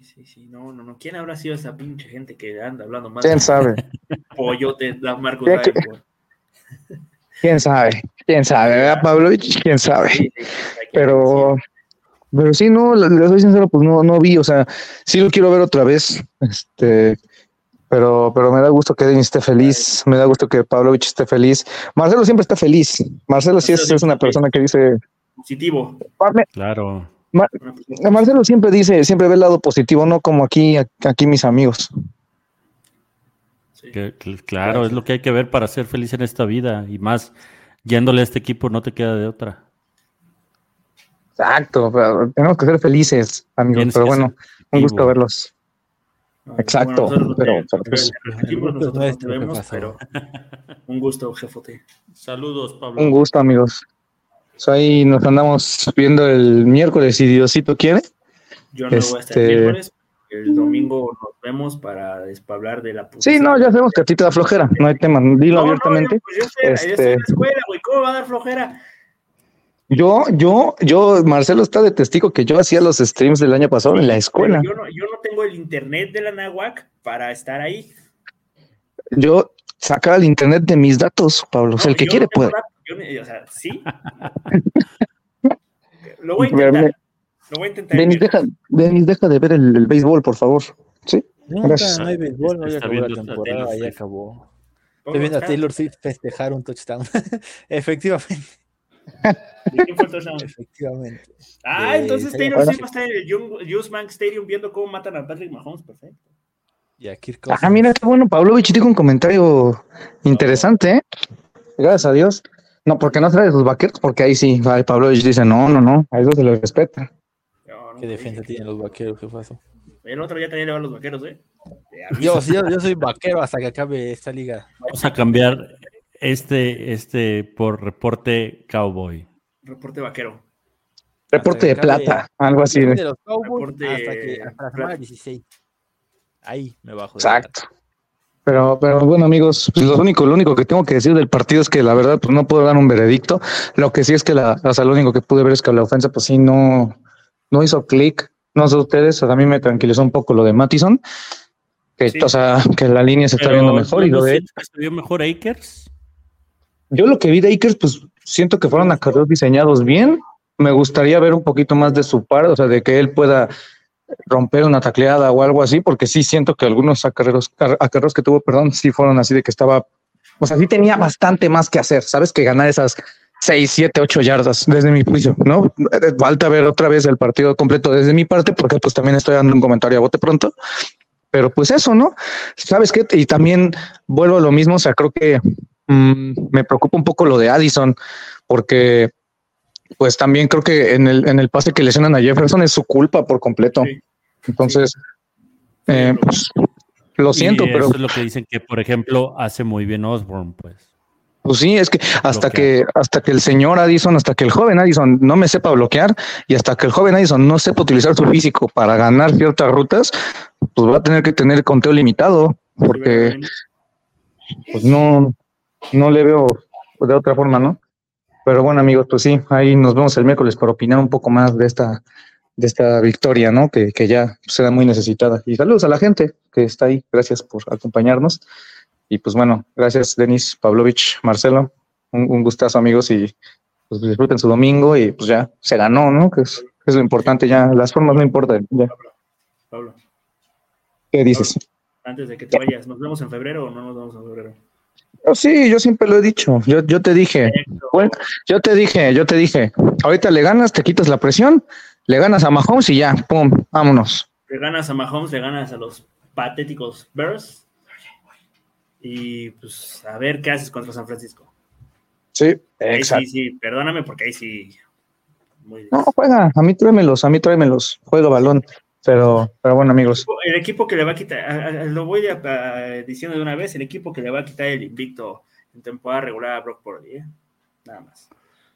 Sí, sí, no, no, no. ¿Quién habrá sido esa pinche gente que anda hablando más ¿Quién de sabe? [LAUGHS] pollote de Marcos ¿Qué- qué- Davenport? ¿Quién sabe? ¿Quién sabe? ¿Verdad, Pavlovich? ¿Quién sabe? Sí, sí, Pero. Pero sí, no, le, le soy sincero, pues no, no vi, o sea, sí lo quiero ver otra vez, este, pero, pero me da gusto que Denis esté feliz, me da gusto que Pavlovich esté feliz. Marcelo siempre está feliz. Marcelo sí es, Marcelo es una persona que dice, Positivo. Claro. Marcelo siempre dice, siempre ve el lado positivo, no como aquí, aquí mis amigos. sí. Que- que- claro, es lo que hay que ver para ser feliz en esta vida. Y más, yéndole a este equipo no te queda de otra. Exacto, pero tenemos que ser felices, amigos, Tienes pero bueno, un gusto verlos. Bueno, Exacto, nosotros no pero- pues- nosotros no un gusto, jefote. Saludos, Pablo. Un gusto, amigos. Ahí nos andamos viendo el miércoles, si Diosito quiere. Yo no voy a estar el Este- miércoles, el domingo nos vemos para despablar de la Sí, no, ya sabemos que a ti te da flojera, no hay tema, dilo No, no, abiertamente. yo, pues yo estoy, yo estoy Este- en la escuela, güey, ¿cómo va a dar flojera? Yo, yo, yo, Marcelo está de testigo que yo hacía los streams del año pasado en la escuela. Yo no, yo no tengo el internet de la NAWAC para estar ahí. Yo sacaba el internet de mis datos, Pablo. O sea, No, el que quiere no puede. yo o sea, sí. [LAUGHS] Lo voy a intentar. Lo voy a intentar. Denis, deja, Denis, deja de ver el, el béisbol, por favor. Sí. No, Gracias. no hay béisbol, no ya acabó la temporada, ya acabó. ¿Cómo Estoy viendo a? Taylor Swift festejar un touchdown. [LAUGHS] efectivamente, ¿De quién fue el touchdown? efectivamente. Ah, De entonces Taylor. Swift va a estar en el Bank Stadium viendo cómo matan a Patrick Mahomes. Perfecto. Y a Kirk Ah, Cousins. mira qué bueno, Pavlovich dijo un comentario interesante, ¿eh? Gracias a Dios. No, porque no trae de sus vaqueros, porque ahí sí, Pablo dice, no, no, no, a eso se le respeta. No, no, ¿Qué defensa tienen los vaqueros? ¿Qué pasó? El otro ya también le va a los vaqueros, ¿eh? Yo, sí, yo, yo soy vaquero hasta que acabe esta liga. Vamos a cambiar este, este por reporte cowboy. Reporte vaquero. Reporte de plata, algo así. De los Cowboys Reporte hasta, que, hasta la semana plata. 16. Ahí me bajo. Exacto. Pero, pero bueno, amigos, pues lo único, lo único que tengo que decir del partido es que la verdad, pues no puedo dar un veredicto. Lo que sí es que la, o sea, lo único que pude ver es que la ofensa, pues sí, no, no hizo clic. No sé ustedes, a mí me tranquilizó un poco lo de Mattison, que, Sí. o sea, que la línea se está viendo mejor. Y ¿no lo de vio mejor Akers? Yo lo que vi de Akers, pues siento que fueron acarreos diseñados bien. Me gustaría ver un poquito más de su par, o sea, de que él pueda romper una tacleada o algo así, porque sí siento que algunos acarreos, car- acarreos que tuvo, perdón, sí fueron así de que estaba, o sea, sí tenía bastante más que hacer, ¿sabes? Que ganar esas seis, siete, ocho yardas desde mi juicio, ¿no? Eh, Falta ver otra vez el partido completo desde mi parte, porque pues también estoy dando un comentario a bote pronto. Pero pues eso, ¿no? ¿Sabes qué? Y también vuelvo a lo mismo, o sea, creo que mm, me preocupa un poco lo de Addison, porque pues también creo que en el, en el pase que lesionan a Jefferson es su culpa por completo. Sí. Entonces, eh, pues, lo siento, Y pero eso es lo que dicen que, por ejemplo, hace muy bien Osborne, pues. pues sí, es que hasta Bloquear. que, hasta que el señor Addison, hasta que el joven Addison no me sepa bloquear y hasta que el joven Addison no sepa utilizar su físico para ganar ciertas rutas, pues va a tener que tener conteo limitado, porque pues no, no le veo de otra forma, ¿no? Pero bueno, amigos, pues sí, ahí nos vemos el miércoles para opinar un poco más de esta, de esta victoria, ¿no? Que, que ya será muy necesitada. Y saludos a la gente que está ahí. Gracias por acompañarnos. Y pues bueno, gracias, Denis, Pavlovich, Marcelo. Un, un gustazo, amigos, y pues disfruten su domingo y pues ya se ganó, ¿no? Que es, es lo importante ya. Las formas no importan. Ya. Pablo, ¿Qué dices? antes de que te vayas, ¿nos vemos en febrero o no nos vemos en febrero? Oh, sí, yo siempre lo he dicho. Yo, yo te dije, Bueno, yo te dije, yo te dije, ahorita le ganas, te quitas la presión, le ganas a Mahomes y ya, pum, vámonos. Le ganas a Mahomes, le ganas a los patéticos Bears. Y pues a ver qué haces contra San Francisco. Sí, Ahí sí, sí, perdóname porque ahí sí. Muy No, juega, a mí tráemelos, a mí tráemelos, juega balón. Pero, pero bueno, amigos, El equipo que le va a quitar, a- a- lo voy a- a- diciendo de una vez, el equipo que le va a quitar el invicto en temporada regular a Brock Purdy, ¿eh? Nada más.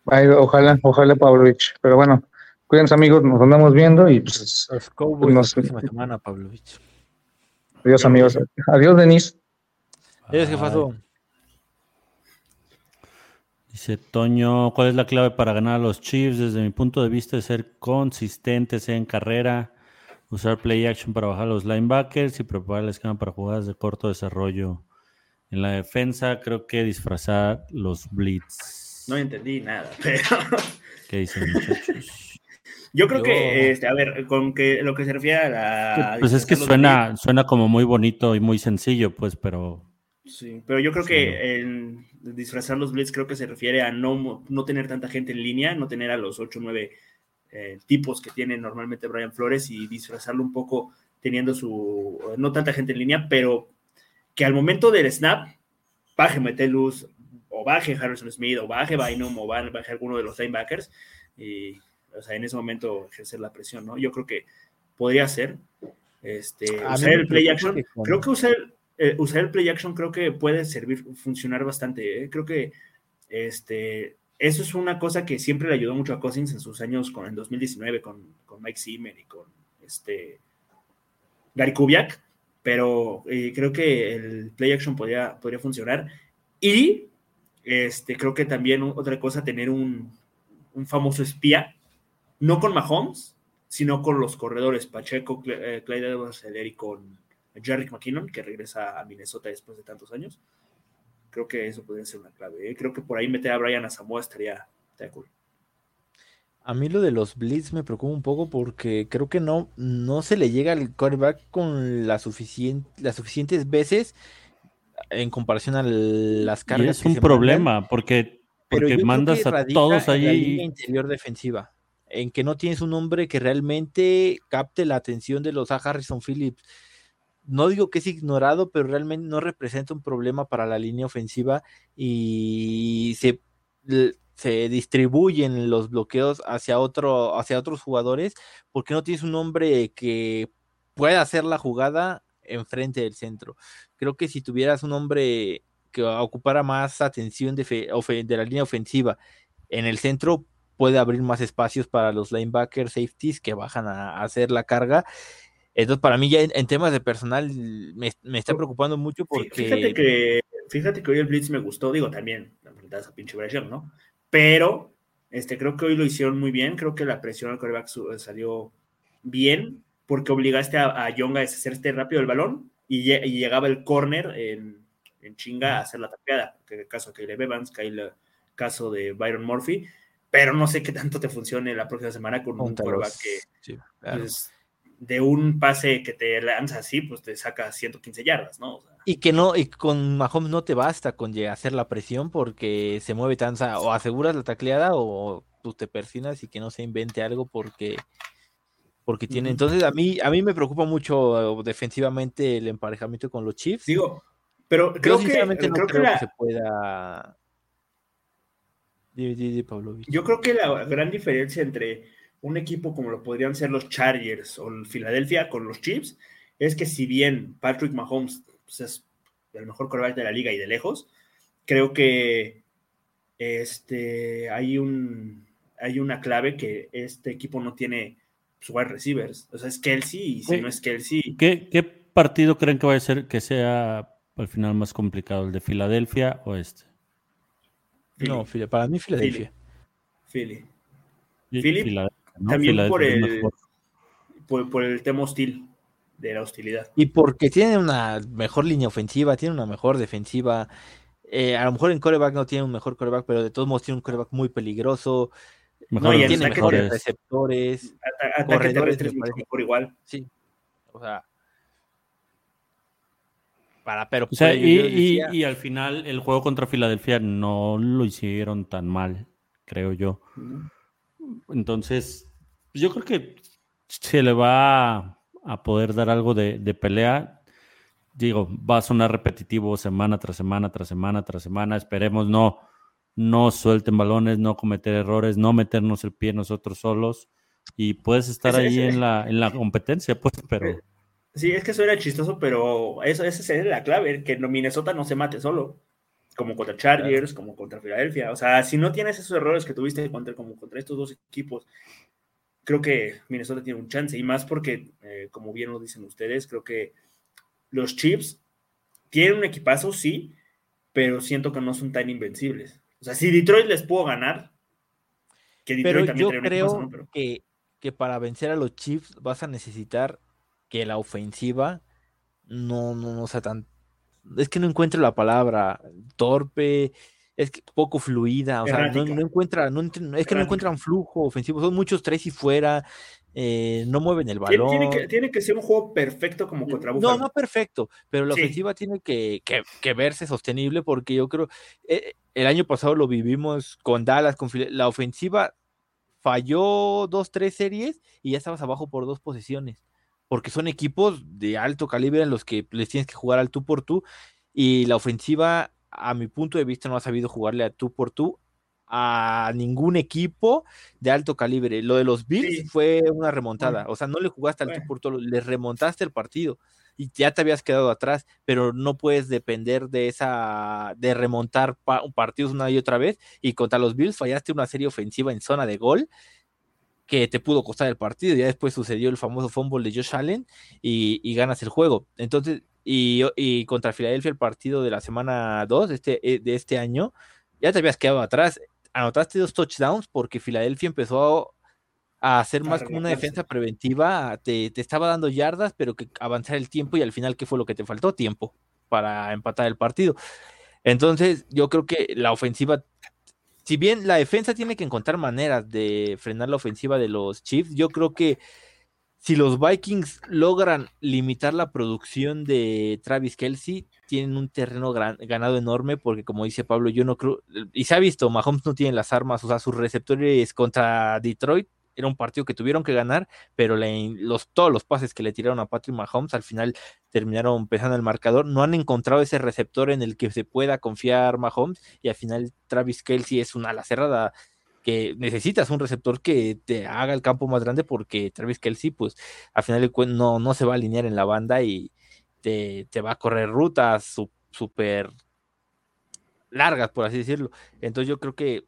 ay, ojalá, ojalá Pavlovich. Pero bueno, cuídense amigos, nos andamos viendo y pues Los Cowboys No la próxima semana, Pavlovich. adiós amigos. Adiós, Denis. ¿Eres qué pasó? Dice Toño, ¿cuál es la clave para ganar a los Chiefs? Desde mi punto de vista es ser consistentes en carrera, usar play action para bajar los linebackers y preparar el esquema para jugadas de corto desarrollo. En la defensa creo que disfrazar los blitz. No entendí nada, [LAUGHS] pero ¿Qué dicen muchachos? [LAUGHS] yo creo Yo- que, este, a ver, con que lo que se refiere a la... Pues es que suena, suena como muy bonito y muy sencillo, pues, pero Sí, pero yo creo Sí. que en disfrazar los blitz creo que se refiere a no, no tener tanta gente en línea, no tener a los 8 o 9 eh, tipos que tiene normalmente Brian Flores y disfrazarlo un poco teniendo su, no tanta gente en línea, pero que al momento del snap baje Metelus o baje Harrison Smith o baje Bynum o ba- baje alguno de los linebackers y o sea, en ese momento ejercer la presión, ¿no? Yo creo que podría ser. Este, usar el play action. que Creo que usar, eh, usar el play action creo que puede servir, funcionar bastante. ¿eh? Creo que este, eso es una cosa que siempre le ayudó mucho a Cousins en sus años con en 2019 con, con Mike Zimmer y con este Gary Kubiak, pero eh, creo que el play action podría, podría funcionar. Y este, creo que también otra cosa, tener un, un famoso espía, no con Mahomes, sino con los corredores Pacheco, eh, Clyde edwards y con Jarrick McKinnon, que regresa a Minnesota después de tantos años. Creo que eso podría ser una clave. ¿eh? Creo que por ahí meter a Brian Asamoah estaría, estaría cool. A mí lo de los blitz me preocupa un poco porque creo que no, no se le llega al quarterback con la suficien- las suficientes veces en comparación a las y cargas. es que un se mandan, problema porque, porque mandas a todos en la allí. línea interior defensiva, en que no tienes un hombre que realmente capte la atención de los a Harrison Phillips. No digo que es ignorado, pero realmente no representa un problema para la línea ofensiva y se se distribuyen los bloqueos hacia otro, hacia otros jugadores, porque no tienes un hombre que pueda hacer la jugada enfrente del centro. Creo que si tuvieras un hombre que ocupara más atención de, de la línea ofensiva en el centro, puede abrir más espacios para los linebackers, safeties que bajan a hacer la carga. Entonces, para mí ya en, en temas de personal me, me está preocupando mucho porque... Fíjate que, fíjate que hoy el Blitz me gustó, digo también, la verdad esa pinche versión, ¿no? Pero este, creo que hoy lo hicieron muy bien, creo que la presión al coreback salió bien, porque obligaste a, a Young a deshacerte rápido el balón y, y llegaba el corner en, en chinga a hacer la tapeada, que el caso de Caleb Evans, que el caso de Byron Murphy, pero no sé qué tanto te funcione la próxima semana con un coreback que sí, claro. pues, de un pase que te lanza así, pues te saca 115 yardas, ¿no? O sea, Y que no, y con Mahomes no te basta con hacer la presión porque se mueve tan, o aseguras la tacleada o tú te persinas y que no se invente algo porque porque tiene. Entonces a mí a mí me preocupa mucho defensivamente el emparejamiento con los Chiefs. Digo, pero Yo creo que, no creo creo, que se pueda. Di, di, di, Pavlovich. yo creo que la gran diferencia entre un equipo como lo podrían ser los Chargers o el Philadelphia con los Chiefs es que si bien Patrick Mahomes pues, es el mejor quarterback de la liga y de lejos, creo que este, hay, un, hay una clave que este equipo no tiene su wide receivers. O sea, es Kelsey y si no es Kelsey, ¿Qué, qué partido creen que va a ser que sea al final más complicado? ¿El de Filadelfia o este? No, para mí Filadelfia. Philly. Filadelfia, ¿no? También por el, mejor. por, por el tema hostil de la hostilidad. Y porque tiene una mejor línea ofensiva, tiene una mejor defensiva. eh, a lo mejor en coreback no tiene un mejor coreback, pero de todos modos tiene un coreback muy peligroso. Mejor y en tiene mejores receptores. Ata- ataque Corredores, mejor igual. Sí. O sea. Para, pero O sea, pues, yo- y, yo y- decía- y al final el juego contra Filadelfia no lo hicieron tan mal, creo yo. Entonces, yo creo que se le va a poder dar algo de, de pelea. Digo, va a sonar repetitivo semana tras semana, tras semana, tras semana. Esperemos no, no suelten balones, no cometer errores, no meternos el pie nosotros solos. Y puedes estar ahí en la, en la competencia, pues, pero Eh, Sí, es que suena chistoso, pero eso, esa sería la clave, que no- Minnesota no se mate solo, como contra Chargers, como contra Filadelfia. O sea, si no tienes esos errores que tuviste contra, como contra estos dos equipos, creo que Minnesota tiene un chance, y más porque, eh, como bien lo dicen ustedes, creo que los Chiefs tienen un equipazo, sí, pero siento que no son tan invencibles. O sea, si Detroit les pudo ganar, que Detroit pero también yo equipazo, creo ¿no? Pero- que, que para vencer a los Chiefs vas a necesitar que la ofensiva no, no, no sea tan. Es que no encuentro la palabra torpe, es que poco fluida, o sea, no, encuentra, no es que no encuentran flujo ofensivo, son muchos tres y fuera, eh, no mueven el balón. tiene que, tiene que ser un juego perfecto como contra No, no perfecto, pero la Sí. ofensiva tiene que, que- que verse sostenible porque yo creo, eh, el año pasado lo vivimos con Dallas, con la ofensiva falló dos, tres series y ya estabas abajo por dos posiciones, porque son equipos de alto calibre en los que les tienes que jugar al tú por tú y la ofensiva, a mi punto de vista, no ha sabido jugarle a tú por tú a ningún equipo de alto calibre. Lo de los Bills Sí. fue una remontada, o sea, no le jugaste al tú por tú, le remontaste el partido y ya te habías quedado atrás, pero no puedes depender de esa, de remontar pa- partidos una y otra vez. Y contra los Bills fallaste una serie ofensiva en zona de gol que te pudo costar el partido. Ya después sucedió el famoso fumble de Josh Allen y, y ganas el juego. Entonces, y, y contra Filadelfia, el partido de la semana 2 de este, eh, de este año, ya te habías quedado atrás. Anotaste dos touchdowns porque Filadelfia empezó a hacer más como una defensa preventiva, te, te estaba dando yardas, pero que avanzar el tiempo y al final, ¿qué fue lo que te faltó? Tiempo para empatar el partido. Entonces, yo creo que la ofensiva, si bien la defensa tiene que encontrar maneras de frenar la ofensiva de los Chiefs, yo creo que si los Vikings logran limitar la producción de Travis Kelsey, tienen un terreno ganado enorme, porque como dice Pablo, yo no creo, y se ha visto, Mahomes no tiene las armas, o sea, sus receptores contra Detroit era un partido que tuvieron que ganar, pero los, todos los pases que le tiraron a Patrick Mahomes al final terminaron pesando el marcador. No han encontrado ese receptor en el que se pueda confiar Mahomes y al final Travis Kelsey es una ala cerrada que necesitas un receptor que te haga el campo más grande porque Travis Kelsey, pues al final no, no se va a alinear en la banda y te, va a correr rutas súper largas, por así decirlo. Entonces yo creo que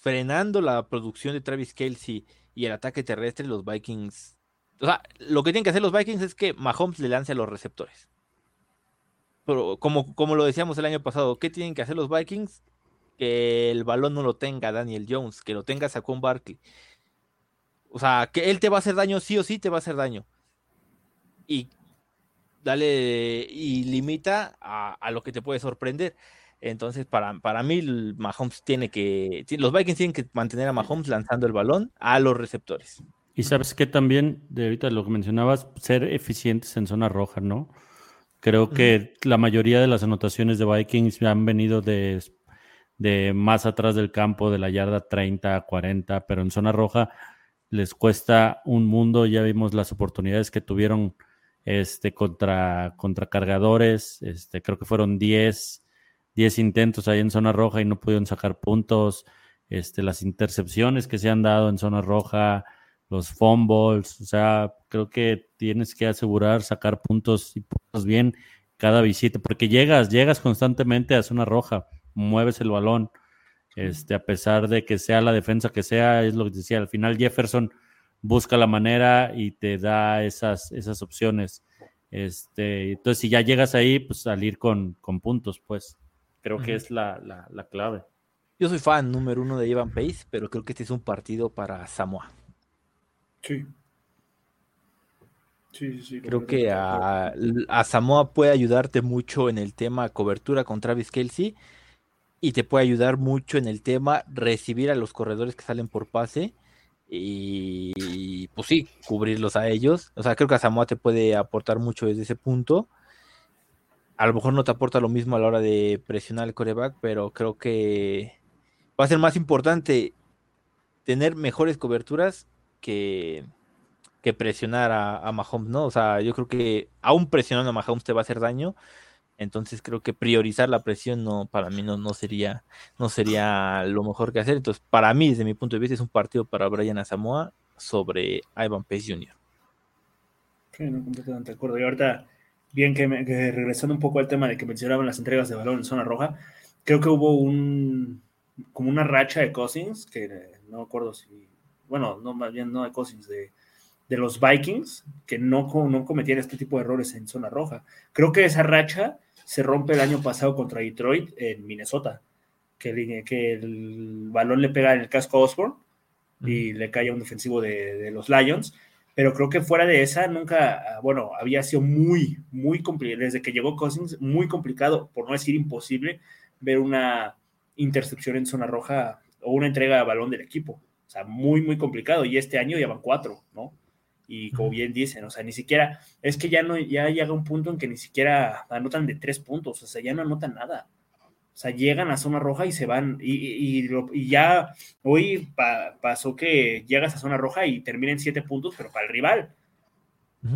frenando la producción de Travis Kelsey y el ataque terrestre, los Vikings. O sea, lo que tienen que hacer los Vikings es que Mahomes le lance a los receptores. Pero como, como lo decíamos el año pasado, ¿qué tienen que hacer los Vikings? Que el balón no lo tenga Daniel Jones, que lo tenga Saquon Barkley. O sea, que él te va a hacer daño, sí o sí te va a hacer daño. Y dale y limita a, a lo que te puede sorprender. Entonces, para, para mí, Mahomes tiene que. Los Vikings tienen que mantener a Mahomes lanzando el balón a los receptores. Y sabes que también, de ahorita lo que mencionabas, ser eficientes en zona roja, ¿no? Creo que la mayoría de las anotaciones de Vikings han venido de, de más atrás del campo, de la yarda 30, 40, pero en zona roja les cuesta un mundo. Ya vimos las oportunidades que tuvieron este, contra, contra cargadores. Este, creo que fueron 10 10 intentos ahí en zona roja y no pudieron sacar puntos, este, las intercepciones que se han dado en zona roja, los fumbles, o sea, creo que tienes que asegurar sacar puntos y puntos bien cada visita, porque llegas, llegas constantemente a zona roja, mueves el balón, este, a pesar de que sea la defensa que sea, es lo que decía, al final Jefferson busca la manera y te da esas, esas opciones. Este, entonces, si ya llegas ahí, pues salir con, con puntos, pues. Creo que es la, clave. Yo soy fan número uno de Evan Pace, pero creo que este es un partido para Samoa. Sí. Sí, sí, Creo que a, Samoa puede ayudarte mucho en el tema cobertura con Travis Kelsey y te puede ayudar mucho en el tema recibir a los corredores que salen por pase y pues sí, cubrirlos a ellos. O sea, creo que a Samoa te puede aportar mucho desde ese punto a lo mejor no te aporta lo mismo a la hora de presionar el coreback, pero creo que va a ser más importante tener mejores coberturas que, que presionar a, Mahomes, ¿no? O sea, yo creo que aún presionando a Mahomes te va a hacer daño. Entonces creo que priorizar la presión no, para mí no, no sería, no sería lo mejor que hacer. Entonces, para mí, desde mi punto de vista, es un partido para Brian Asamoah sobre Ivan Pace Jr. Sí, no completamente de acuerdo. Y ahorita bien que, regresando un poco al tema de que mencionaban las entregas de balón en zona roja, creo que hubo un como una racha de Cousins, que no me acuerdo si, bueno, no más bien no de Cousins, de, de los Vikings, que no, no cometían este tipo de errores en zona roja. Creo que esa racha se rompe el año pasado contra Detroit en Minnesota, que, que el balón le pega en el casco a Osborne y le cae a un defensivo de, de los Lions pero creo que fuera de esa nunca, ah, bueno, había sido muy, muy complicado, desde que llegó Cousins, muy complicado, por no decir imposible, ver una intercepción en zona roja o una entrega de balón del equipo. O sea, muy, muy complicado. Y este año ya van cuatro, ¿no? Y como bien dicen, o sea, ni siquiera, es que ya no, ya llega un punto en que ni siquiera anotan de tres puntos, o sea, ya no anotan nada. O sea, llegan a zona roja y se van. Y, ya hoy pasó que llegas a zona roja y terminen siete puntos, pero para el rival.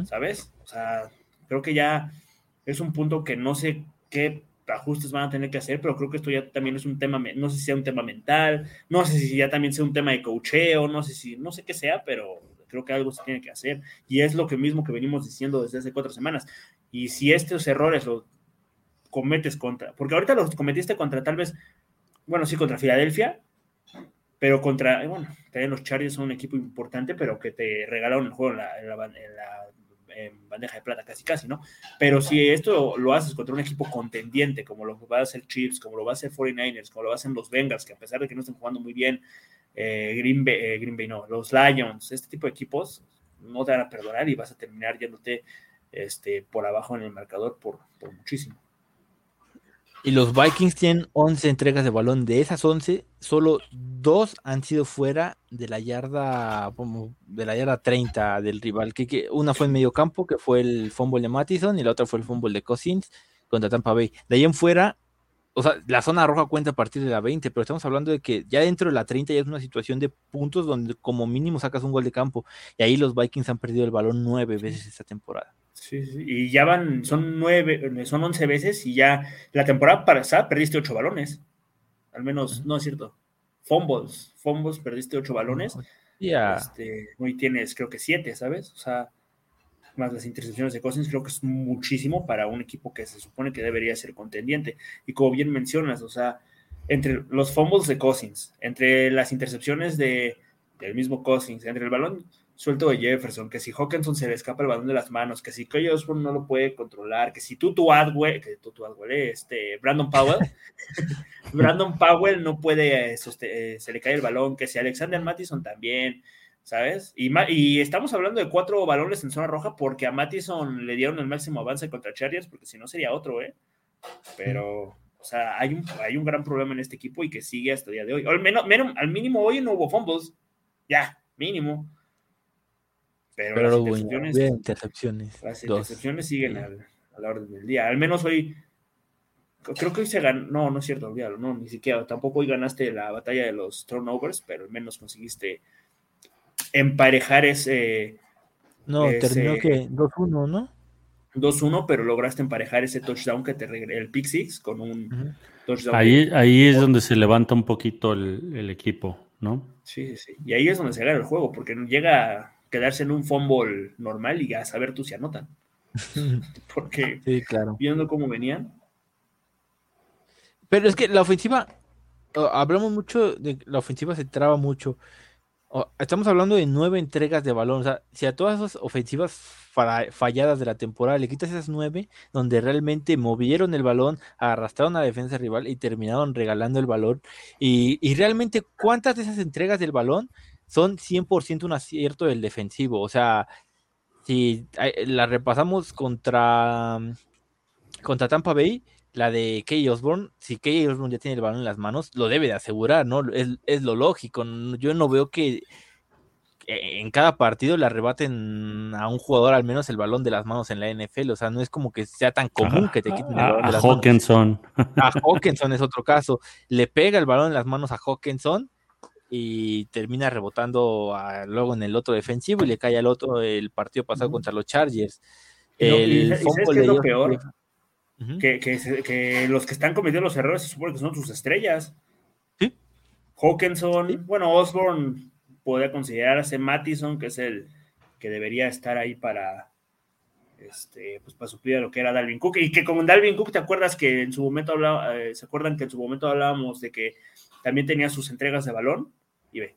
¿Sabes? O sea, creo que ya es un punto que no sé qué ajustes van a tener que hacer, pero creo que esto ya también es un tema, no sé si sea un tema mental, no sé si ya también sea un tema de cocheo, no sé si, no sé qué sea, pero creo que algo se tiene que hacer. Y es lo que mismo que venimos diciendo desde hace cuatro semanas. Y si estos errores cometes contra, porque ahorita los cometiste contra tal vez, bueno, sí, contra Filadelfia, pero contra, eh, bueno, también los Chargers son un equipo importante, pero que te regalaron el juego en la, bandeja de plata casi casi, ¿no? Pero si esto lo haces contra un equipo contendiente, como lo va a hacer Chiefs, como lo va a hacer 49ers, como lo hacer los Bengals, que a pesar de que no estén jugando muy bien, eh, Green, Bay, eh, Green Bay no, los Lions, este tipo de equipos, no te van a perdonar y vas a terminar yéndote este, por abajo en el marcador por, por muchísimo. Y los Vikings tienen 11 entregas de balón. De esas 11, solo dos han sido fuera de la yarda de la yarda 30 del rival. Que, una fue en medio campo, que fue el fumble de Mattison, y la otra fue el fumble de Cousins contra Tampa Bay. De ahí en fuera, o sea, la zona roja cuenta a partir de la 20, pero estamos hablando de que ya dentro de la 30 ya es una situación de puntos donde como mínimo sacas un gol de campo. Y ahí los Vikings han perdido el balón nueve veces esta temporada. Sí, sí, y ya van, son nueve, son once veces y ya la temporada pasada perdiste ocho balones. Al menos, no es cierto. Fumbles, fumbles, perdiste ocho balones. Ya. Este, hoy tienes, creo que siete, ¿sabes? O sea, más las intercepciones de Cousins, creo que es muchísimo para un equipo que se supone que debería ser contendiente. Y como bien mencionas, o sea, entre los fumbles de Cousins, entre las intercepciones de, del mismo Cousins, entre el balón suelto de Jefferson, que si Hawkinson se le escapa el balón de las manos, que si Kyle Osborne no lo puede controlar, que si Tutu Adwell, que Tutu Adwell, este, Brandon Powell, [LAUGHS] [LAUGHS] Brandon Powell no puede, eh, se le cae el balón, que si Alexander Mattison también, ¿sabes? Y, y, estamos hablando de cuatro balones en zona roja porque a Mattison le dieron el máximo avance contra Chargers, porque si no sería otro, ¿eh? Pero, o sea, hay un, hay un gran problema en este equipo y que sigue hasta el día de hoy. al, menos, al mínimo hoy no hubo fumbles, ya, mínimo. Pero, Pero las, intercepciones, intercepciones. las dos. intercepciones siguen al- a la orden del día. Al menos hoy, creo que hoy se ganó, no, no es cierto, olvídalo, no, ni siquiera, tampoco hoy ganaste la batalla de los turnovers, pero al menos conseguiste emparejar ese No, Ese- terminó que 2-1, ¿no? 2-1, pero lograste emparejar ese touchdown que te regre- el pick six con un Ujú. touchdown. Ahí, ahí es donde se levanta un poquito el, el equipo, ¿no? Sí, sí, sí. Y ahí es donde se gana el juego, porque llega a quedarse en un fumble normal y a saber tú si anotan. [LAUGHS] Porque Sí, claro. viendo cómo venían, Pero es que la ofensiva, hablamos mucho de que la ofensiva se traba mucho. Estamos hablando de nueve entregas de balón. O sea, si a todas esas ofensivas falladas de la temporada le quitas esas nueve, donde realmente movieron el balón, arrastraron a la defensa rival y terminaron regalando el balón. Y, y realmente, ¿cuántas de esas entregas del balón son 100% un acierto del defensivo? O sea, si la repasamos contra, contra Tampa Bay, la de Key Osborne, si Key Osborne ya tiene el balón en las manos, lo debe de asegurar, ¿no? Es, es lo lógico. Yo no veo que que en cada partido le arrebaten a un jugador al menos el balón de las manos en la NFL. O sea, no es como que sea tan común que te quiten el A, balón de a las manos. Hawkinson. A Hawkinson es otro caso. Le pega el balón en las manos a Hawkinson y termina rebotando a- luego en el otro defensivo y le cae al otro el partido pasado contra los Chargers. No- El y ¿sabes qué es lo peor? Que, que, se- que los que están cometiendo los errores se supone que son sus estrellas. Sí. Hawkinson, Sí. bueno, Osborne podría considerarse Mattison, que es el que debería estar ahí para este, pues para suplir a lo que era Dalvin Cook. Y que con Dalvin Cook, ¿te acuerdas que en su momento hablaba, eh, se acuerdan que en su momento hablábamos de que también tenía sus entregas de balón? Y ve,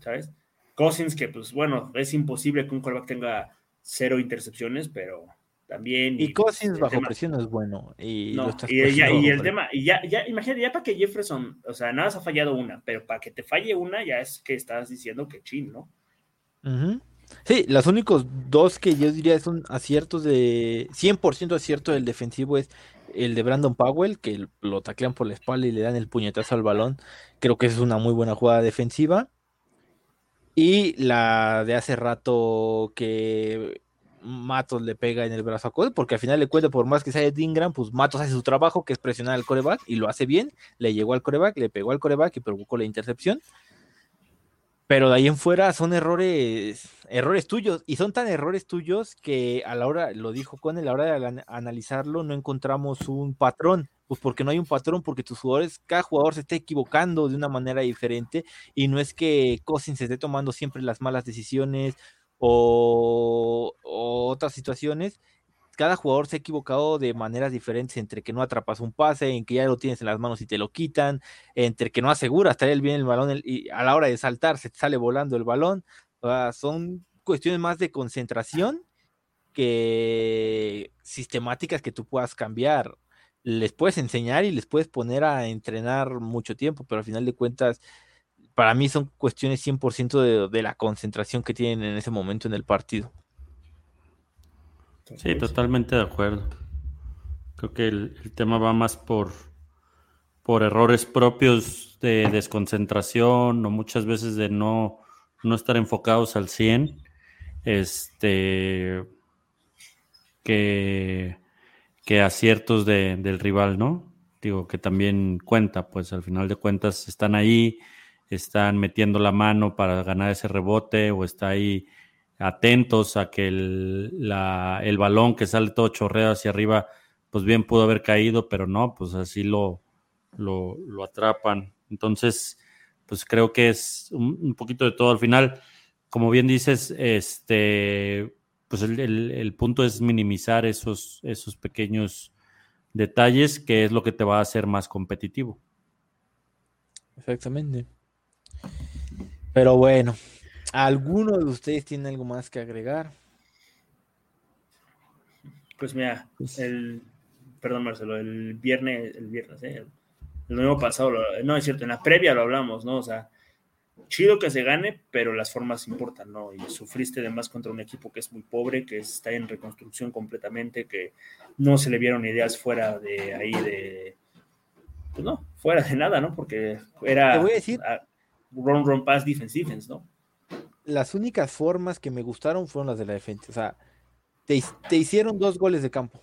¿sabes? Cousins, que pues bueno, es imposible que un quarterback tenga cero intercepciones, pero también. Y pues, Cousins bajo tema- presión es bueno. Y, no, y, ya- y el tema, y ya, ya, imagínate, ya para que Jefferson, o sea, nada más ha fallado una, pero para que te falle una, ya es que estás diciendo que chin, ¿no? Sí, los únicos dos que yo diría son aciertos de 100% acierto del defensivo es el de Brandon Powell, que lo taclean por la espalda y le dan el puñetazo al balón. Creo que es una muy buena jugada defensiva. Y la de hace rato que Matos le pega en el brazo a Cole, porque al final le cuenta, por más que sea de Ingram, pues Matos hace su trabajo, que es presionar al coreback, y lo hace bien. Le llegó al coreback, le pegó al coreback y provocó la intercepción. Pero de ahí en fuera son errores, errores tuyos, y son tan errores tuyos que a la hora, lo dijo con a la hora de ana- analizarlo, no encontramos un patrón. Pues porque no hay un patrón, porque tus jugadores, cada jugador se está equivocando de una manera diferente, y no es que Cousins se esté tomando siempre las malas decisiones o, otras situaciones. Cada jugador se ha equivocado de maneras diferentes, entre que no atrapas un pase, en que ya lo tienes en las manos y te lo quitan, entre que no aseguras traer bien el balón y a la hora de saltar se te sale volando el balón. Sea, son cuestiones más de concentración que sistemáticas que tú puedas cambiar. Les puedes enseñar y les puedes poner a entrenar mucho tiempo, pero al final de cuentas, para mí son cuestiones 100% de, de la concentración que tienen en ese momento en el partido. Sí, totalmente de acuerdo. Creo que el, el tema va más por, por errores propios de desconcentración o muchas veces de no, no estar enfocados al 100. Este. Que, que aciertos de- del rival, ¿no? digo, que también cuenta, pues al final de cuentas están ahí, están metiendo la mano para ganar ese rebote o está ahí atentos a que el, la, el balón que sale todo chorreado hacia arriba, pues bien pudo haber caído, pero no, pues así lo, lo, lo atrapan. Entonces, pues creo que es un, un, poquito de todo. Al final, como bien dices, este, pues el, el, el punto es minimizar esos, esos pequeños detalles, que es lo que te va a hacer más competitivo. Exactamente. Pero bueno, ¿alguno de ustedes tiene algo más que agregar? Pues mira, el, perdón Marcelo, el viernes, el viernes, ¿eh? El nuevo pasado, no es cierto, en la previa lo hablamos, ¿no? O sea, chido que se gane, pero las formas importan, ¿no? Y sufriste además contra un equipo que es muy pobre, que está en reconstrucción completamente, que no se le vieron ideas fuera de ahí de, pues no, fuera de nada, ¿no? Porque era... Te voy a decir... Run, run, pass, defense, defense, ¿no? Las únicas formas que me gustaron fueron las de la defensa. O sea, te, te hicieron dos goles de campo.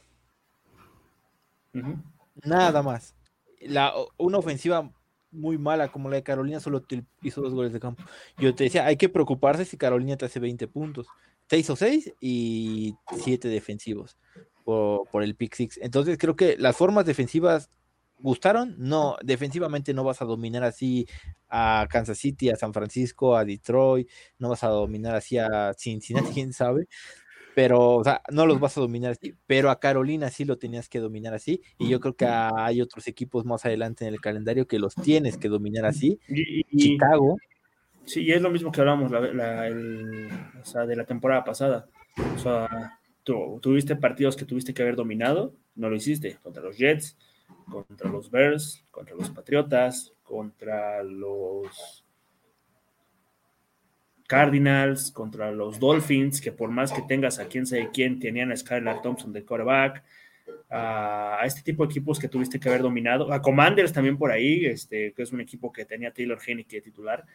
Uh -huh. Nada más. La, una ofensiva muy mala como la de Carolina solo te hizo dos goles de campo. Yo te decía, hay que preocuparse si Carolina te hace 20 puntos. Te hizo 6 y 7 defensivos por, por, el pick six. Entonces creo que las formas defensivas gustaron. No, defensivamente no vas a dominar así a Kansas City, a San Francisco, a Detroit. No vas a dominar así a Cincinnati, quién sabe pero, o sea, no los vas a dominar así, pero a Carolina sí lo tenías que dominar así, y yo creo que hay otros equipos más adelante en el calendario que los tienes que dominar así. Y, y, Chicago. Sí, y es lo mismo que hablamos la, la, el, o sea, de la temporada pasada. O sea, tú, tuviste partidos que tuviste que haber dominado, no lo hiciste, contra los Jets, contra los Bears, contra los Patriotas, contra los Cardinals, contra los Dolphins, que por más que tengas a quien sé quién, tenían a Skylar Thompson de quarterback, a este tipo de equipos que tuviste que haber dominado, a Commanders también por ahí, este, que es un equipo que tenía Taylor Hennig de titular,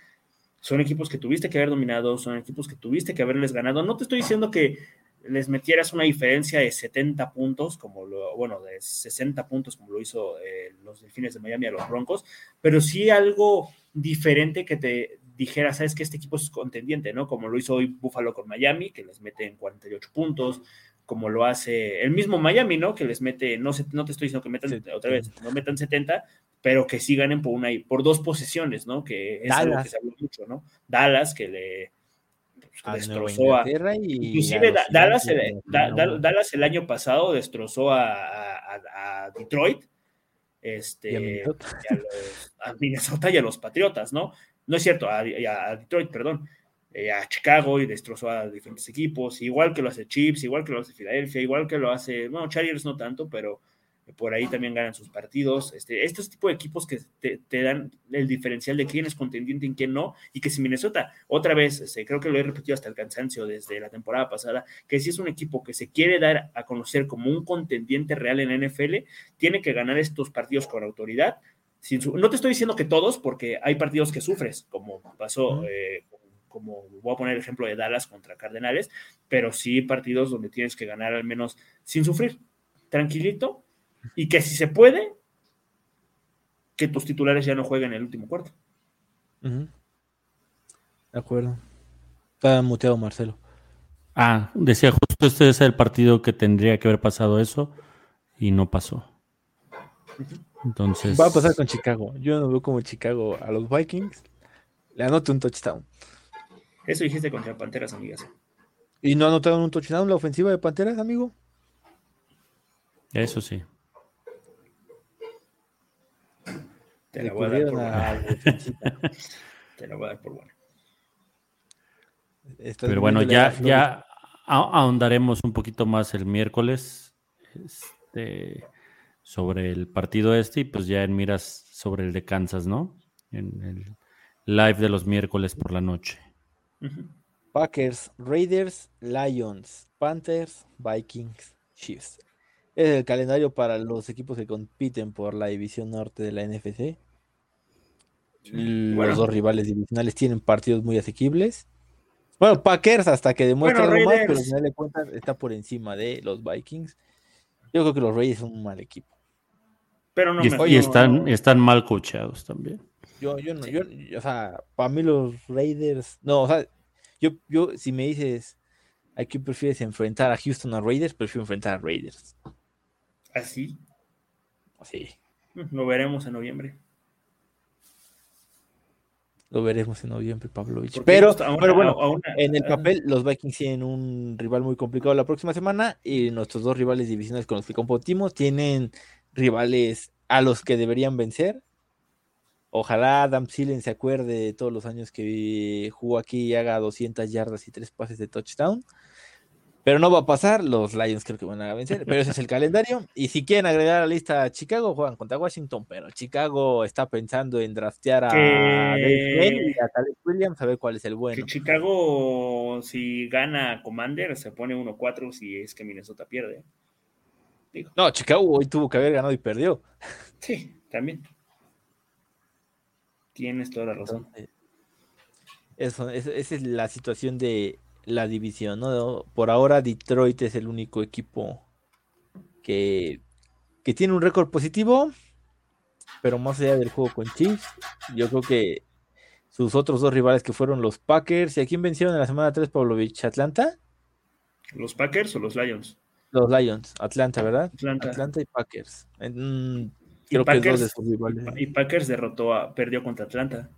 son equipos que tuviste que haber dominado, son equipos que tuviste que haberles ganado. No te estoy diciendo que les metieras una diferencia de 70 puntos, como lo, bueno, de 60 puntos, como lo hizo eh, los Delfines de Miami a los Broncos, pero sí algo diferente que te dijera, sabes que este equipo es contendiente, ¿no? Como lo hizo hoy Buffalo con Miami, que les mete en 48 puntos, como lo hace el mismo Miami, ¿no? Que les mete, no, sé, no te estoy diciendo que metan otra vez, no metan 70, pero que sí ganen por una por dos posesiones, ¿no? Que es Dallas. algo que se habla mucho, ¿no? Dallas, que le pues, destrozó a. Y inclusive a Dallas, el, da, Dallas el año pasado destrozó a, a, a Detroit. Este, y a Minnesota. Y los, a Minnesota y a los Patriotas, ¿no? No es cierto, a, a Detroit, perdón, eh, a Chicago y destrozó a diferentes equipos, igual que lo hace Chips, igual que lo hace Filadelfia, igual que lo hace, bueno, Chargers no tanto, pero por ahí también ganan sus partidos. Este, estos tipos de equipos que te, dan el diferencial de quién es contendiente y quién no, y que si Minnesota, otra vez, este, creo que lo he repetido hasta el cansancio desde la temporada pasada, que si es un equipo que se quiere dar a conocer como un contendiente real en NFL, tiene que ganar estos partidos con autoridad. Sin su, no te estoy diciendo que todos, porque hay partidos que sufres, como pasó, eh, como voy a poner el ejemplo de Dallas contra Cardenales, pero sí partidos donde tienes que ganar al menos sin sufrir, tranquilito, y que si se puede, que tus titulares ya no jueguen el último cuarto. Uh -huh. De acuerdo. Está muteado Marcelo. Ah, decía justo este es el partido que tendría que haber pasado eso y no pasó. Entonces. Va a pasar con Chicago. Yo no veo como Chicago a los Vikings. Le anoto un touchdown. Eso dijiste contra Panteras, amigas. ¿Y no anotaron un touchdown la ofensiva de Panteras, amigo? Eso sí. Te la voy a dar por buena. [LAUGHS] Te la voy a dar por buena. Pero bueno, ya, ya ahondaremos un poquito más el miércoles este, sobre el partido este y pues ya en miras sobre el de Kansas, ¿no? En el live de los miércoles por la noche. Uh -huh. Packers, Raiders, Lions, Panthers, Vikings, Chiefs. Es el calendario para los equipos que compiten por la división norte de la NFC. Los bueno. dos rivales divisionales tienen partidos muy asequibles. Bueno, Packers hasta que demuestra bueno, algo más, pero al final de cuentas está por encima de los Vikings. Yo creo que los Raiders son un mal equipo. Pero no y, me- y están, mal coacheados también. Yo, yo no, yo, yo- o sea, para mí los Raiders, no, o sea, yo, yo, si me dices, ¿a quién prefieres enfrentar a Houston o a Raiders? Prefiero enfrentar a Raiders. Así. Sí, Lo veremos en noviembre. lo veremos en noviembre, Pavlovich. Pero, una- pero bueno, una- en el papel, los Vikings tienen un rival muy complicado la próxima semana y nuestros dos rivales divisionales con los que competimos tienen rivales a los que deberían vencer. Ojalá Adam Thielen se acuerde de todos los años que jugó aquí y haga 200 yardas y tres pases de touchdown. Pero no va a pasar, los Lions creo que van a vencer, pero ese es el calendario. Y si quieren agregar a la lista a Chicago, juegan contra Washington, pero Chicago está pensando en draftear a Dave y a Caleb Williams a ver cuál es el bueno. Que Chicago, si gana Commander, se pone 1-4 si es que Minnesota pierde. Digo, No, Chicago hoy tuvo que haber ganado y perdió. sí, también. Tienes toda la razón. Eso, es- esa es la situación de la división, ¿no? Por ahora Detroit es el único equipo que, que tiene un récord positivo, pero más allá del juego con Chiefs, yo creo que sus otros dos rivales que fueron los Packers, ¿y a quién vencieron en la semana 3, Pavlovich? ¿Atlanta? ¿Los Packers o los Lions? Los Lions, Atlanta, ¿verdad? Atlanta. Atlanta y Packers. Mm, Y creo que es dos de Packers, sus rivales. y Packers derrotó a, perdió contra Atlanta.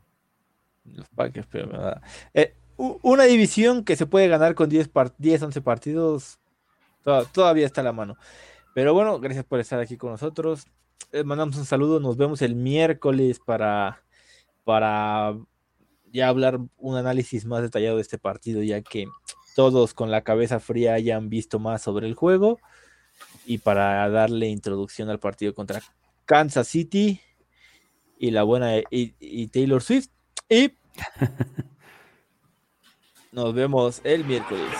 Los Packers, pero nada. Eh, una división que se puede ganar con 10, par- 10 11 partidos, to- todavía está a la mano. Pero bueno, gracias por estar aquí con nosotros. Les mandamos un saludo, nos vemos el miércoles para, para ya hablar un análisis más detallado de este partido, ya que todos con la cabeza fría hayan visto más sobre el juego y para darle introducción al partido contra Kansas City y la buena y, y Taylor Swift. Y [LAUGHS] nos vemos el miércoles.